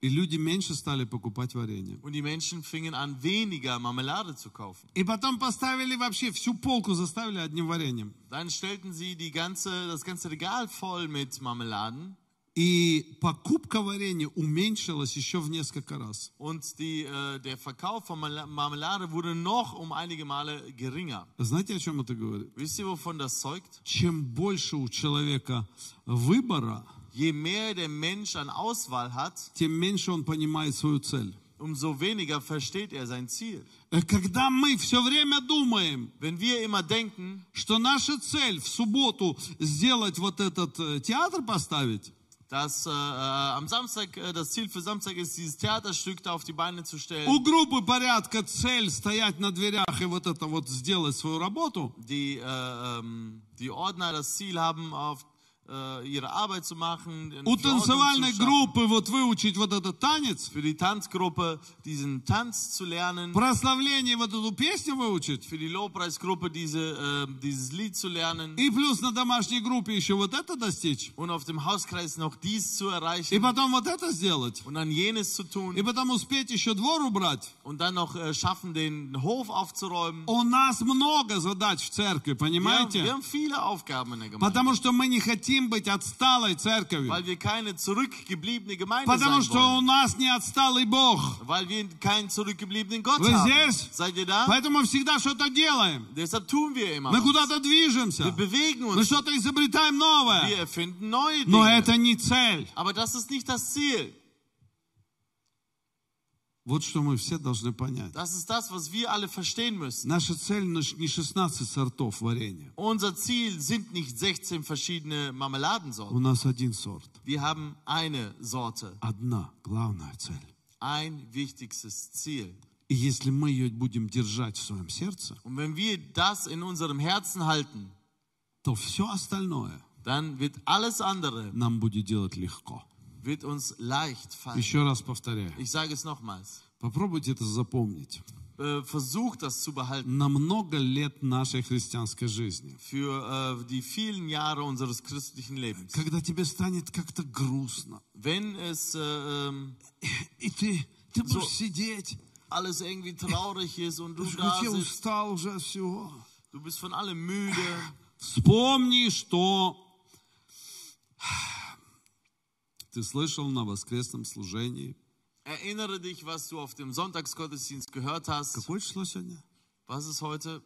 И люди меньше стали покупать варенье.
Und die Menschen fingen an, weniger Marmelade zu kaufen.
И потом поставили вообще всю полку, заставили одним вареньем.
Dann stellten sie die ganze, das ganze Regal voll mit Marmeladen
И покупка варенья уменьшилась еще в несколько раз.
und die, äh, der Verkauf von Marmela- Marmelade wurde noch um einige Male geringer.
Знаете, о чем это говорит?
Wisst ihr, wovon das zeugt?
Чем больше у человека выбора,
Je mehr der Mensch an Auswahl hat,
тем меньше он понимает свою цель.
umso weniger versteht er sein Ziel.
Э, Когда мы все время думаем,
Wenn wir immer denken,
что наша цель в субботу сделать вот этот э, театр поставить,
dass äh, äh, am Samstag äh, das Ziel für Samstag ist, dieses Theaterstück da auf die Beine zu
у
stellen,
группы порядка цель стоять на дверях и вот это вот сделать свою работу,
die, äh, ähm, die Ordner das Ziel haben, auf äh, ihre Arbeit zu machen,
у танцевальной группы вот выучить вот этот танец,
für die Tanzgruppe diesen Tanz zu lernen,
прославление вот эту песню выучить,
für die Lobpreisgruppe diese, äh, dieses Lied zu lernen
и плюс на домашней группе еще вот это достичь,
und auf dem Hauskreis noch dies zu
и
erreichen
потом вот это сделать,
und dann jenes zu
и
tun
потом успеть еще двор убрать.
und dann noch äh, schaffen, den Hof aufzuräumen.
У нас много задач в церкви,
Wir haben,
понимаете?
wir haben viele Aufgaben in der Gemeinde,
Потому что мы не хотим быть отсталой церковью.
weil wir keine zurückgebliebene Gemeinde
Потому
sein
что у
wollen,
нас не отсталый Бог.
weil wir keinen zurückgebliebenen Gott
Вы
haben.
здесь?
Seid ihr da?
Поэтому мы всегда что-то делаем.
Deshalb tun wir immer.
Мы куда-то
Wir
движемся.
bewegen
Мы
uns.
что-то изобретаем
Wir
новое.
erfinden neue
Но
Dinge.
это не цель.
Aber das ist nicht das Ziel.
Вот что мы все должны понять.
Das ist das, was wir alle verstehen müssen.
Наша цель не 16 сортов варенья.
Unser Ziel sind nicht 16 verschiedene
У
Marmeladensorten.
нас один сорт.
Wir haben eine Sorte,
Одна главная цель.
ein wichtigstes Ziel.
И если мы ее будем держать в своем сердце,
Und wenn wir das in unserem Herzen halten,
то все остальное
dann wird alles andere
нам будет делать легко.
Wird uns leicht fallen.
Еще раз повторяю.
Ich sage es nochmals.
Попробуйте это запомнить.
Äh, Versucht das zu behalten
На много лет нашей христианской жизни.
für äh, die vielen Jahre unseres christlichen Lebens.
Когда тебе станет как-то грустно,
Wenn es äh, ähm,
и ты, ты будешь
So.
сидеть,
alles irgendwie traurig ist und du
потому
da sitzt,
устал уже от всего.
du bist von allem müde,
Вспомни, что ты слышал на воскресном служении.
Erinnere dich, was du auf dem Sonntagsgottesdienst gehört hast.
Какое число сегодня?
Was ist heute?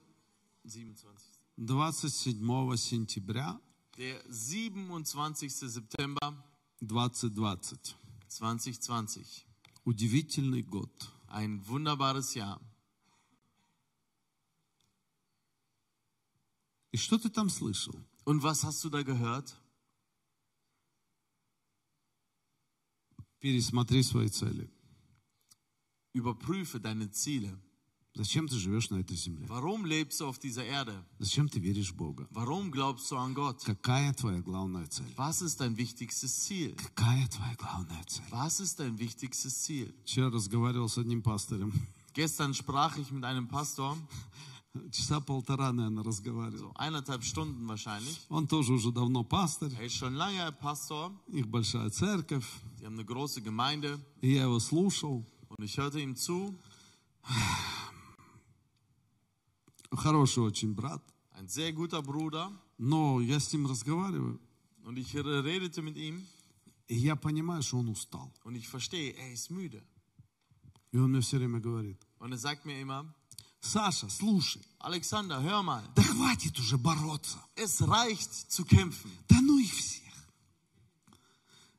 27.
27 сентября
Der 27. September
2020.
2020.
Удивительный год.
Ein wunderbares Jahr.
И что ты там слышал?
Und was hast du da gehört?
Пересмотри свои цели.
Überprüfe deine Ziele.
Зачем ты живешь на этой земле?
Warum lebst du auf dieser Erde?
Зачем ты веришь в Бога?
Warum glaubst du an Gott?
Какая твоя главная цель?
Was ist dein wichtigstes Ziel?
Какая твоя главная цель?
Was ist dein wichtigstes Ziel?
Вчера разговаривал с одним пастором.
Gestern sprach ich mit einem Pastor,
Часа полтора, наверное, разговаривал.
so eineinhalb Stunden wahrscheinlich.
Он тоже уже давно пастырь.
Er ist schon lange Pastor.
Их большая церковь.
Die haben eine große Gemeinde.
И я его слушал.
Und ich hörte ihm zu.
Хороший очень брат.
Ein sehr guter Bruder.
Но я с ним разговариваю.
Und ich redete mit ihm.
И я понимаю, что он устал.
Und ich verstehe, er ist müde.
И он мне все время говорит.
Und er sagt mir immer,
Саша, слушай,
Alexander, hör mal.
да хватит уже бороться.
Es reicht zu kämpfen.
Да ну их всех.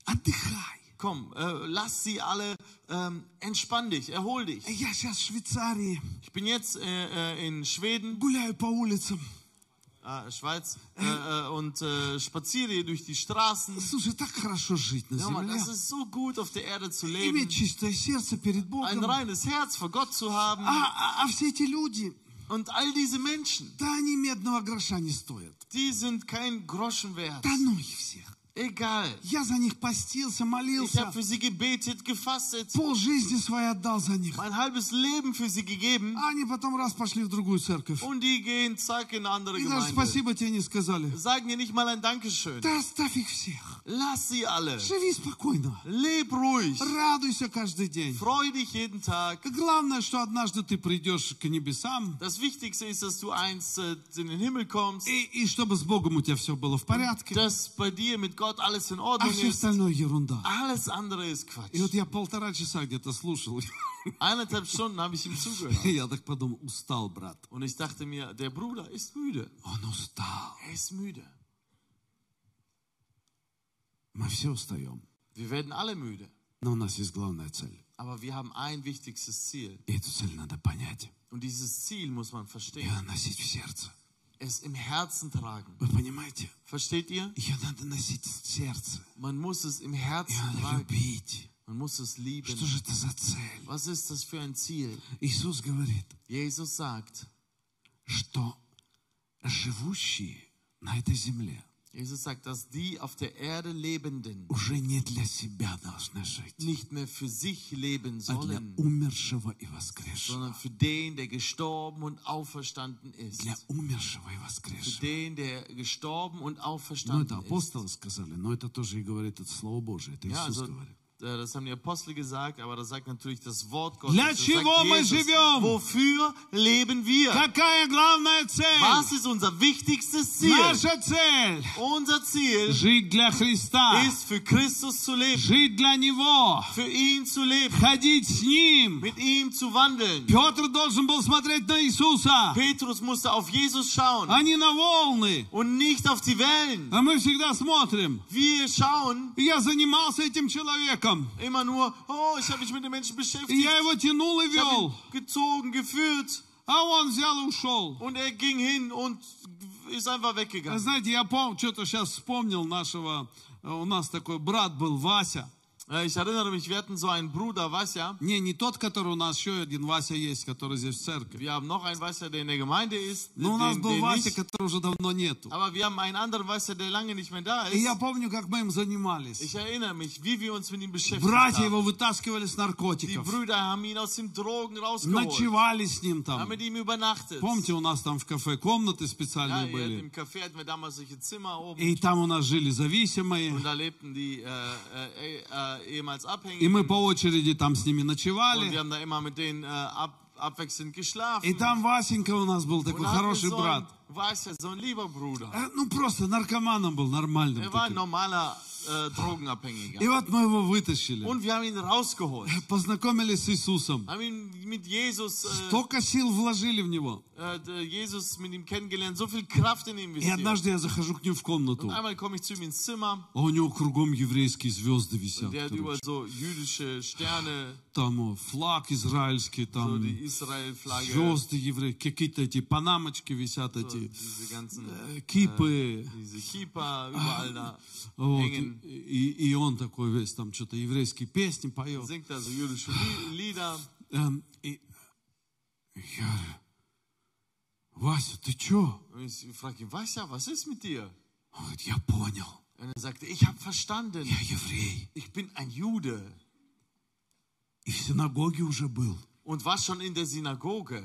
Отдыхай.
Komm, äh, lass sie alle, ähm, entspann dich, erhol dich.
Я сейчас в Швейцарии
Ich bin jetzt äh, äh, in Schweden,
гуляю по улицам.
äh, Schweiz, äh, äh, und äh, spaziere hier durch die Straßen.
Слушай, так хорошо жить на
Hör mal,
земле.
das ist so gut, auf der Erde zu
Иметь
leben,
чистое сердце перед
ein
Богом.
reines Herz vor Gott zu haben.
А, а- а все эти люди,
Und all diese Menschen,
да они медного гроша не стоят.
die sind kein Groschen wert.
Да ну их всех.
Egal.
Я за них постился,
Ich
молился.
habe für sie gebetet, gefastet,
Пол жизни своей отдал за них.
mein halbes Leben für sie gegeben.
А они потом раз пошли в другую церковь.
Und die gehen zack in eine andere
И даже
Gemeinde.
спасибо тебе не сказали.
Sagen dir nicht mal ein Dankeschön.
Да оставь их всех.
Lass sie alle.
Живи спокойно.
Leb ruhig.
Радуйся каждый день.
Freu dich jeden Tag.
Главное, что однажды ты придешь к небесам,
Das Wichtigste ist, dass du einst äh, in den Himmel kommst,
и, и чтобы с Богом у тебя все было в порядке,
dass bei dir mit Gott alles in
а
Ordnung
все
ist.
остальное ерунда.
Alles andere ist
И вот
Quatsch.
я полтора часа где-то слушал,
Eineinhalb Stunden habe ich ihm zugehört.
я так подумал, устал, брат.
Und ich dachte mir, der Bruder ist müde.
Он устал.
Er ist müde.
Мы все устаем.
Wir werden alle müde.
Но у нас есть главная цель.
Aber wir haben ein wichtigstes Ziel.
И эту цель надо понять
Und dieses Ziel muss man
и
verstehen.
носить в сердце.
Es im Herzen tragen.
Вы понимаете?
Versteht ihr?
Ее надо носить в сердце.
Man muss es im
Ее
Herzen
надо
tragen.
любить.
Man muss es
Что
lieben.
же это за цель?
Was ist das für ein Ziel?
Иисус говорит,
Jesus sagt,
что живущие на этой земле
Jesus sagt, dass die auf der Erde Lebenden
уже не для себя должны жить,
nicht mehr für sich leben
а для
sollen,
умершего и воскресшего.
sondern für den, der gestorben und auferstanden ist.
Для умершего и
Für
воскресшего.
den, der gestorben und
Ну,
auferstanden
это
ist.
апостолы сказали, но это тоже и говорит, это Слово Божие, это
Ja,
Иисус
also,
говорит.
äh, das haben die Apostel gesagt, aber das sagt natürlich das Wort Gottes.
Для
Das
чего
sagt
мы
Jesus.
живем?
Wofür leben wir?
Какая главная цель?
Was ist unser wichtigstes Ziel?
Наша цель
Unser Ziel
жить для Христа,
ist für Christus zu leben,
жить для Него,
für ihn zu leben,
ходить с Ним.
mit ihm zu wandeln.
Петр должен был смотреть на Иисуса,
Petrus musste auf Jesus schauen
а не на волны.
und nicht auf die Wellen.
А мы всегда смотрим.
Wir schauen
Я занимался этим человеком.
immer nur, oh, ich habe mich mit den Menschen
И
beschäftigt,
я его тянул и
ich habe
вел.
ihn gezogen, geführt
А он взял и ушел.
und er ging hin und ist einfach
А
weggegangen.
Знаете, я помню, что-то сейчас вспомнил нашего, э, у нас такой брат был, Вася.
Äh, Ich erinnere mich, wir hatten so einen Bruder, Vasja.
Не, не тот, который у нас еще один Вася есть, который здесь в церкви.
Wir haben noch einen Vasja, der in der Gemeinde ist.
Но у нас был Вася, который уже давно нету.
Aber wir haben einen anderen Vasja, der lange nicht mehr da
И
ist.
я помню, как мы им занимались.
Ich erinnere mich, wie wir uns mit ihm beschäftigt
Братья
haben.
его вытаскивали с
Die
наркотиков.
Brüder haben ihn aus den Drogen rausgeholt.
Ночевали с ним
Haben
там.
mit ihm übernachtet.
Помните, у нас там в кафе комнаты
Ja,
специальные
hier
были.
Im Café hatten wir damals solche Zimmer oben.
И там у нас жили зависимые.
Und da lebten die äh, äh, äh, ehemals
И мы по очереди там с ними
Und wir
ночевали.
haben da immer mit denen äh, ab, abwechselnd geschlafen.
И там Васенька у нас был такой хороший брат.
Вася, so ein lieber Bruder.
Э, Ну, просто наркоманом был, нормальным
Er war ein
таким.
normaler äh, Drogenabhängiger.
И вот мы его вытащили.
Und wir haben ihn rausgeholt.
Познакомились с Иисусом.
Haben ihn mit Jesus, äh,
Столько сил вложили в него.
äh, Jesus mit ihm kennengelernt, so viel Kraft in ihn
И однажды я захожу к нему в комнату,
Und einmal komme ich zu ihm ins Zimmer,
а у него кругом еврейские звезды висят.
der hat
короче.
überall so jüdische Sterne,
Там флаг израильский,
so
там
Israel-Flagge,
звезды еврейские, какие-то эти панамочки висят,
so
эти
diese ganzen,
э, кипы.
diese Kippa überall da
Вот.
hängen.
И, и он такой весь там что-то еврейские песни поет.
Singt da so jüdische Lie- Lieder.
Эм, и я говорю, Вася, ты чё?
Und ich frage ihn, Vasja, was ist mit dir?
Он говорит, я понял,
Und er sagte, ich habe verstanden,
я еврей.
ich bin ein Jude
И в синагоге уже был.
und war schon in der Synagoge.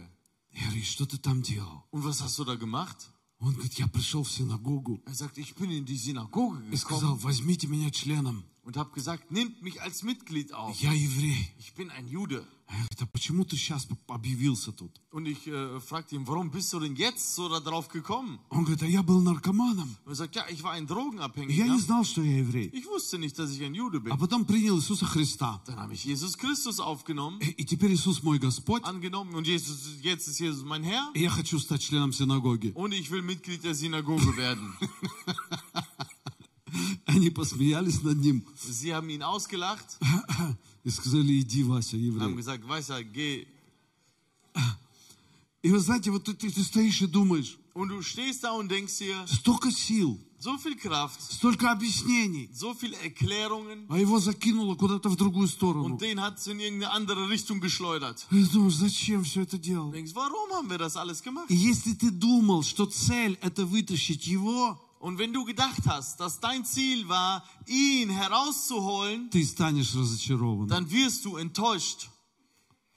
Я говорю, «И что ты там делал?
Und was hast du da gemacht?
Он говорит, я пришел в синагогу
Er sagt, ich bin in die Synagoge
и сказал, возьмите меня членом.
und habe gesagt, nimmt mich als Mitglied auf.
Я еврей.
Ich bin ein Jude.
Я говорю, а почему ты сейчас объявился тут?
Und ich äh, fragte ihn, warum bist du denn jetzt so darauf gekommen?
Он говорит, а я был наркоманом.
Und er sagt, ja, ich war ein
И Я
Drogenabhängiger.
не знал, что я еврей.
Ich wusste nicht, dass ich ein Jude
А
bin.
потом принял Иисуса Христа.
Dann habe ich Jesus Christus aufgenommen,
И, и теперь Иисус мой Господь.
angenommen und Jesus, jetzt ist Jesus mein Herr
И я хочу стать членом синагоги.
und ich will Mitglied der Synagoge werden.
Они посмеялись над ним
Sie haben ihn ausgelacht
и сказали, иди, Вася,
und haben
еврей.
gesagt, du, geh.
И вы знаете, вот ты, ты- ты стоишь и думаешь,
Und du stehst da und denkst dir,
столько сил,
so viel Kraft,
столько объяснений,
so viele Erklärungen
а его закинуло куда-то в другую сторону.
und den hat es in irgendeine andere Richtung geschleudert.
И думаешь, зачем все это делал?
denkst, warum haben wir das alles gemacht?
И если ты думал, что цель это вытащить его,
Und wenn du gedacht hast, dass dein Ziel war, ihn herauszuholen,
ты станешь разочарован.
dann wirst du enttäuscht.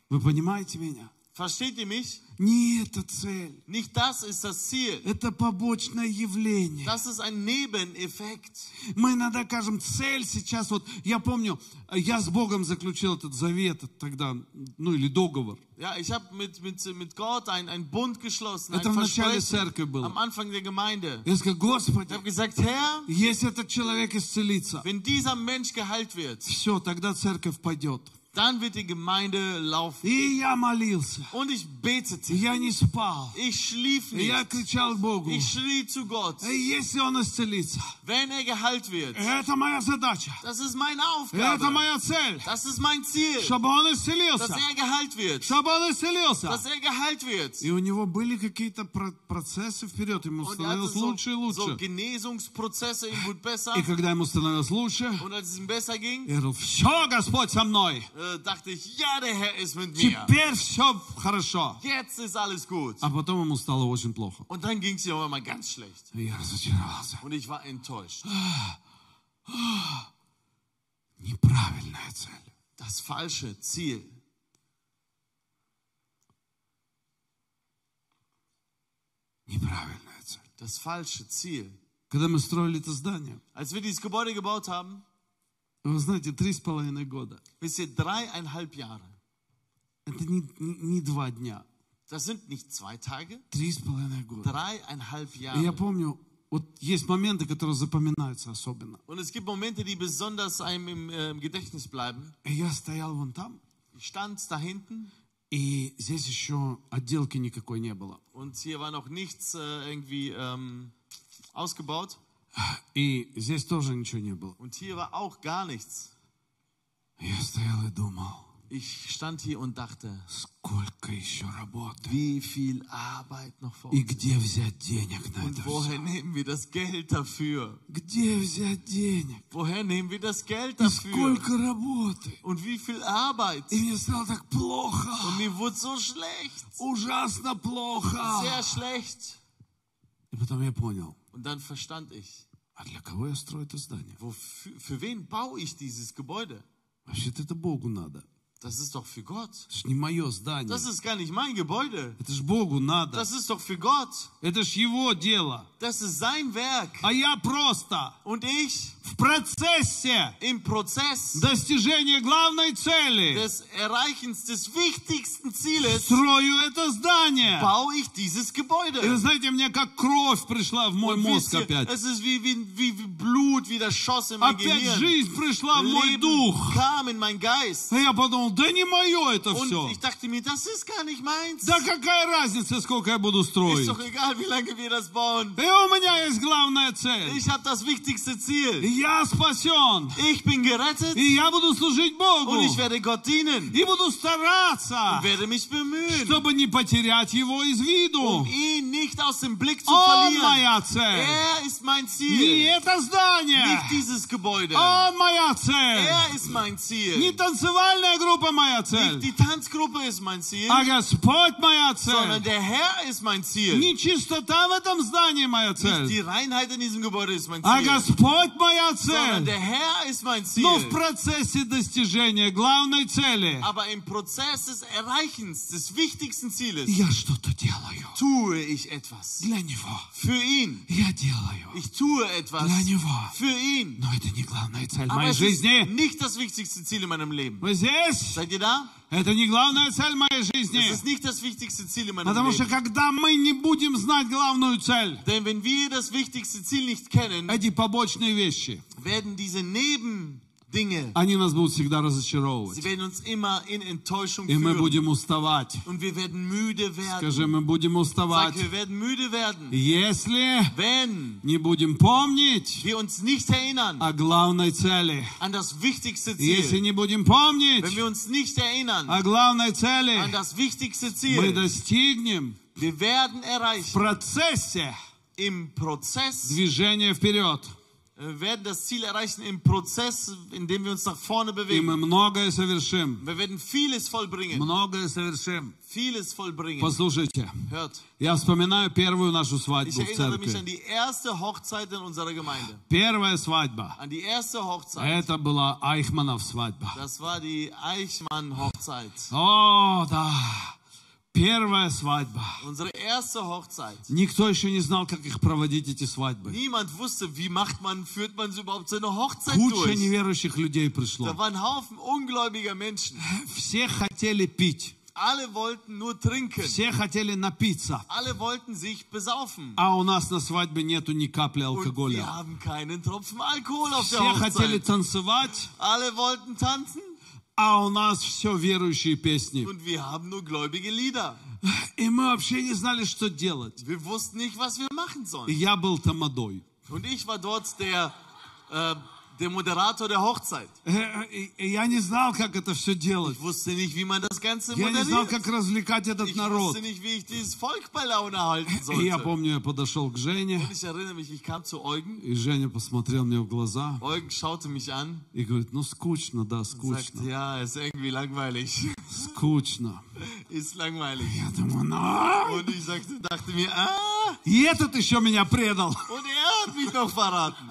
Вы понимаете меня?
Versteht ihr mich?
Не это цель.
Nicht das ist das Ziel.
Это побочное явление.
Das ist ein Nebeneffekt.
Мы иногда кажем, цель сейчас, вот я помню, я с Богом заключил этот завет тогда, ну или договор.
Ja, ich habe mit, mit, mit Gott einen, einen Bund geschlossen, ein
Это в начале церкви было.
am Anfang der Gemeinde.
Я сказал,
Ich
Господи,
habe gesagt, Herr,
если этот человек исцелится,
wenn dieser Mensch geheilt wird,
все, тогда церковь пойдет.
dann wird die Gemeinde laufen.
И я молился,
Und ich betete.
я не спал,
Ich schlief
и я
nicht.
кричал к Богу,
Ich schrie zu Gott.
«Эй, если он исцелится,
Wenn er geheilt wird,
это моя задача,
das ist meine
это
Aufgabe.
моя цель,
Das ist mein Ziel,
чтобы он
dass
исцелился,
er geheilt wird.
чтобы он исцелился.
Dass er geheilt wird.
И у него были какие-то про- процессы вперед, ему
Und er hatte
становилось
so,
лучше и
so
лучше.
Genesungsprozesse, ihm wurde besser.
И когда ему становилось лучше,
Und als es ihm besser ging,
я говорил, все, Господь со мной,
äh, dachte ich, ja, der Herr ist mit mir.
теперь все хорошо.
Jetzt ist alles gut.
А потом ему стало очень плохо.
Und dann ging es ihm auf einmal ganz schlecht.
И я разочаровался.
Und ich war enttäuscht.
Неправильная цель.
Das falsche Ziel.
Неправильная цель.
Das falsche Ziel.
Когда мы строили это здание,
Als wir dieses Gebäude gebaut haben,
вы знаете, три с половиной года.
wisst ihr, dreieinhalb Jahre.
Это не, не, не два дня.
Das sind nicht zwei Tage,
Три с половиной года.
dreieinhalb
И я
Jahre.
помню, вот есть моменты, которые запоминаются особенно.
Und es gibt Momente, die besonders einem im, äh, im Gedächtnis bleiben.
И я стоял вон там,
Ich stand da hinten
и здесь еще отделки никакой не было.
und hier war noch nichts äh, irgendwie ähm, ausgebaut.
И здесь тоже ничего не было.
Und hier war auch gar nichts.
Я стоял и думал,
Ich stand hier und dachte,
сколько еще работы.
wie viel Arbeit noch vor
И
uns ist.
где взять денег на это
Und
все?
woher nehmen wir das Geld dafür?
Где взять денег?
Woher nehmen wir das Geld
И
dafür?
сколько работы?
Und wie viel Arbeit?
И мне стало так плохо.
Und mir wurde so schlecht.
Ужасно плохо.
Sehr schlecht.
И потом я понял,
Und dann verstand ich,
а для кого я строю это здание?
wofür, für wen baue ich dieses Gebäude?
Вообще-то это Богу надо.
Das ist doch für Gott.
Это ж не мое здание.
Das ist gar nicht mein Gebäude.
Это ж Богу надо.
Das ist doch für Gott.
Это ж Его дело.
Das ist sein Werk.
А я просто
Und ich
в процессе
im Prozess
достижения главной цели
des Erreichens des wichtigsten Zieles
строю это здание.
baue ich dieses
И вы
Gebäude.
знаете, мне как кровь пришла в мой
Und
мозг
wisst ihr,
опять.
es ist wie, wie, wie, wie Blut, wie das Schoss in mein
Опять
Gehirn.
жизнь пришла в мой
Leben
дух.
kam in mein Geist.
И я подумал, да не мое это
Und
все.
ich dachte mir, das ist gar nicht meins.
Да какая разница, сколько я буду
Ist
строить?
doch egal, wie lange wir das bauen.
И у меня есть главная цель.
Ich habe das wichtigste Ziel.
Я спасен.
Ich bin gerettet
И я буду служить Богу.
und ich werde Gott dienen.
И буду стараться,
Ich werde mich bemühen,
чтобы не потерять его из виду.
um ihn nicht aus dem Blick zu
Он
verlieren.
моя цель.
Er ist mein
Не
Ziel,
это здание.
nicht dieses Gebäude.
Он моя цель.
Er ist mein
Не
Ziel.
танцевальная группа моя
Nicht
цель.
die Tanzgruppe ist mein Ziel,
А Господь моя
sondern
цель.
der Herr ist mein Ziel.
Не чистота в этом здании моя
Nicht
цель.
die Reinheit in diesem Gebäude ist mein
А
Ziel,
Господь моя
sondern
цель.
der Herr ist mein
Но в
Ziel.
процессе достижения главной цели
Aber im Prozess des Erreichens des wichtigsten Zieles
я что-то делаю.
tue ich etwas.
Для Него.
Für ihn.
Я делаю.
Ich tue etwas
Для Него.
für ihn.
Но это не главная цель
Aber
моей
es ist
жизни.
nicht das wichtigste Ziel in meinem Leben.
Вы здесь?
Seid ihr da?
Это не главная цель моей жизни.
Das ist nicht das wichtigste Ziel in meinem
Потому что
Leben.
когда мы не будем знать главную цель,
Denn wenn wir das wichtigste Ziel nicht kennen,
эти побочные вещи,
werden diese Nebendinge,
они нас будут всегда
sie
разочаровывать.
werden uns immer in Enttäuschung
И мы будем уставать.
Und wir werden müde werden.
Скажи, мы будем
Sag,
уставать.
wir werden müde werden.
Если
Wenn
не будем помнить
wir uns nicht erinnern
о главной цели,
an das wichtigste
если
Ziel,
не будем
wenn
помнить
wir uns nicht erinnern
о главной
an
цели,
das wichtigste
мы
Ziel,
достигнем
wir werden
в
erreichen
процессе
im Prozess,
движения вперед.
wir werden das Ziel erreichen im Prozess, in dem wir uns nach vorne
И
bewegen.
мы многое совершим.
Wir werden vieles vollbringen.
Многое совершим.
Vieles vollbringen.
Послушайте,
Hört,
я вспоминаю первую нашу
ich
свадьбу в
erinnere mich an
церкви.
die erste Hochzeit in unserer Gemeinde.
Первая свадьба.
An die erste Hochzeit.
Это была Айхманов свадьба.
Das war die Eichmann-Hochzeit.
О, да. Первая свадьба.
Unsere erste Hochzeit.
Никто еще не знал, как их проводить, эти свадьбы.
Niemand wusste, wie macht man, führt man so überhaupt so eine Hochzeit
Куча
durch.
неверующих людей
Da
пришло.
waren Haufen ungläubiger Menschen.
Все хотели пить.
Alle wollten nur trinken.
Все хотели напиться.
Alle wollten sich besaufen.
А у нас на свадьбе нету ни капли
Und wir
алкоголя.
haben keinen Tropfen Alkohol auf der
Все хотели
Hochzeit.
танцевать,
Alle wollten tanzen
А у нас все верующие песни.
und wir haben nur gläubige Lieder.
И мы вообще не знали, что делать.
Wir wussten nicht, was wir machen
И
sollen.
я был тамадой.
Und ich war dort der, äh, der Moderator der Hochzeit.
Э, Я не знал, как это все делать.
Ich wusste nicht, wie man das Ganze
Я не знал, как развлекать этот
Ich
народ.
wusste nicht, wie ich dieses Volk bei Laune halten
И я
sollte.
помню, я подошел к Жене,
Und ich erinnere mich, ich kam zu Eugen.
и Женя посмотрел мне в глаза
Eugen schaute mich an
и говорит, ну скучно, да, скучно,
ja, ist irgendwie langweilig.
скучно.
ist langweilig.
Я думаю, ну...
Und ich sagte, dachte mir, ah,
И этот еще меня предал.
und er hat mich noch verraten.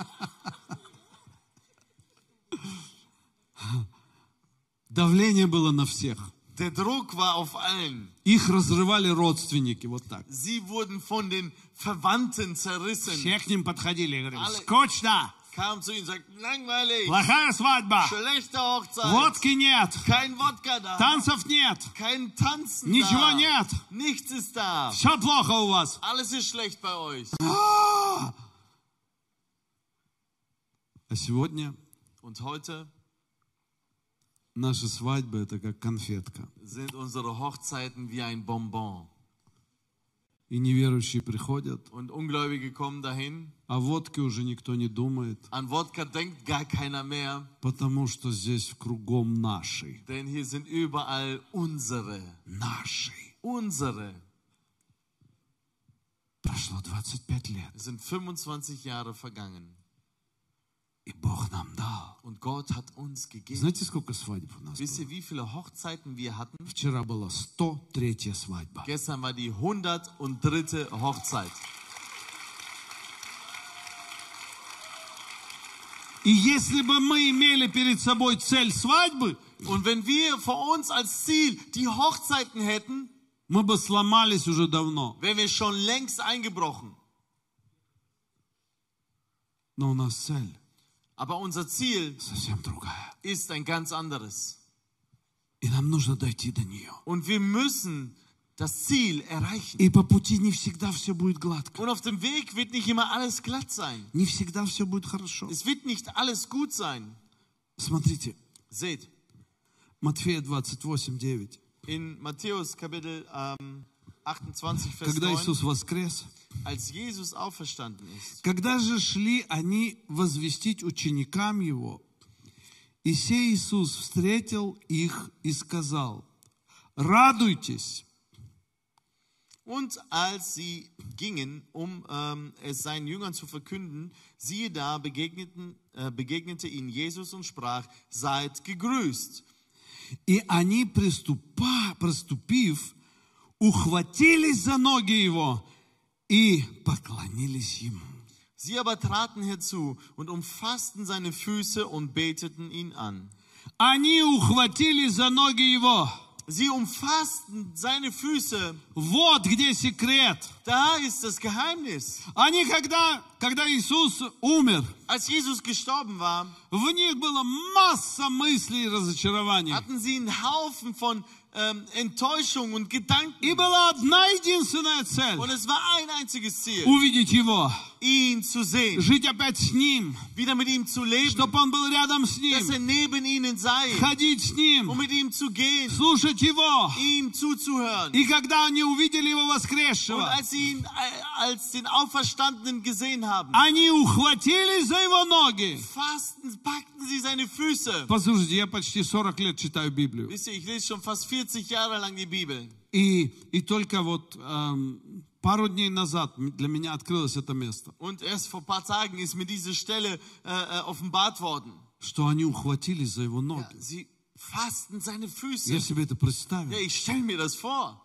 Давление было на всех.
Der Druck war auf allen.
Их разрывали родственники, вот так.
Sie wurden von den Verwandten zerrissen.
Все к ним подходили и говорили,
Але-
скучно,
Kamen zu ihm und sagten, langweilig,
плохая свадьба,
schlechte Hochzeit,
водки нет,
kein Wodka da,
танцев нет,
kein Tanzen
ничего
da,
нет,
nichts ist da,
все плохо у вас.
alles ist schlecht bei euch.
А сегодня
Und heute
наши свадьбы это как конфетка.
sind unsere Hochzeiten wie ein Bonbon.
И неверующие приходят,
Und Ungläubige kommen dahin.
о водке уже никто не думает,
An Wodka denkt gar keiner mehr,
потому что здесь кругом наши.
denn hier sind überall unsere.
Наши.
Unsere.
Прошло 25 лет,
Es sind 25 Jahre vergangen. Und Gott hat uns gegeben.
Знаете, сколько свадеб у нас
Wisst
было?
ihr, wie viele Hochzeiten wir hatten?
Вчера была 103 свадьба.
Gestern war die 103. Hochzeit.
И если бы мы имели перед собой цель свадьбы,
Und wenn wir vor uns als Ziel die Hochzeiten hätten,
мы бы сломались уже давно.
wären wir schon längst eingebrochen.
Но у нас цель
Aber unser Ziel
совсем другая.
ist ein ganz anderes.
И нам нужно дойти до нее.
Und wir müssen das Ziel erreichen.
И по пути не всегда все будет гладко.
Und auf dem Weg wird nicht immer alles glatt sein.
Не всегда все будет хорошо.
Es wird nicht alles gut sein.
Смотрите,
Seht,
Матфея 28, 9.
in Matthäus Kapitel ähm, 28, Vers
Когда
9,
Иисус воскрес,
als Jesus auferstanden ist,
когда же шли они возвестить ученикам Его, и сей Иисус встретил их и сказал, радуйтесь.
Und als sie gingen, um ähm, es seinen Jüngern zu verkünden, siehe da, begegneten, äh, begegnete ihnen Jesus und sprach, seid gegrüßt.
И они, приступа, проступив, ухватились за ноги Его и поклонились Ему.
Sie aber traten herzu und umfassten seine Füße und beteten ihn an.
Они ухватились за ноги Его.
Sie umfassten seine Füße.
Вот где секрет.
Da ist das Geheimnis.
Они, когда, когда Иисус умер,
Als Jesus gestorben war,
в них была масса мыслей и разочарований.
hatten sie einen Haufen von ähm, Enttäuschung und Gedanken.
И была одна единственная цель
Und es war ein einziges Ziel, –
увидеть Его,
ihn zu sehen,
жить опять с Ним,
wieder mit ihm zu leben,
чтобы Он был рядом с
dass er
Ним,
neben ihnen sei,
ходить с
um
Ним,
mit ihm zu gehen,
слушать Его.
ihm zuzuhören.
И когда они увидели Его
Und
воскресшего,
als sie ihn äh, als den Auferstandenen gesehen haben,
они ухватились за Его ноги.
fasten, packten sie seine Füße.
Послушайте, я почти 40 лет читаю Библию.
Wisst ihr, ich lese schon fast 40 Jahre lang die Bibel.
И, и только вот эм, пару дней назад для меня открылось это место,
Und erst vor ein paar Tagen ist mir diese Stelle äh, äh, offenbart worden.
что они ухватились за Его ноги.
Sie fasten seine Füße.
Я себе это
Ja,
представил.
ich stelle mir das vor.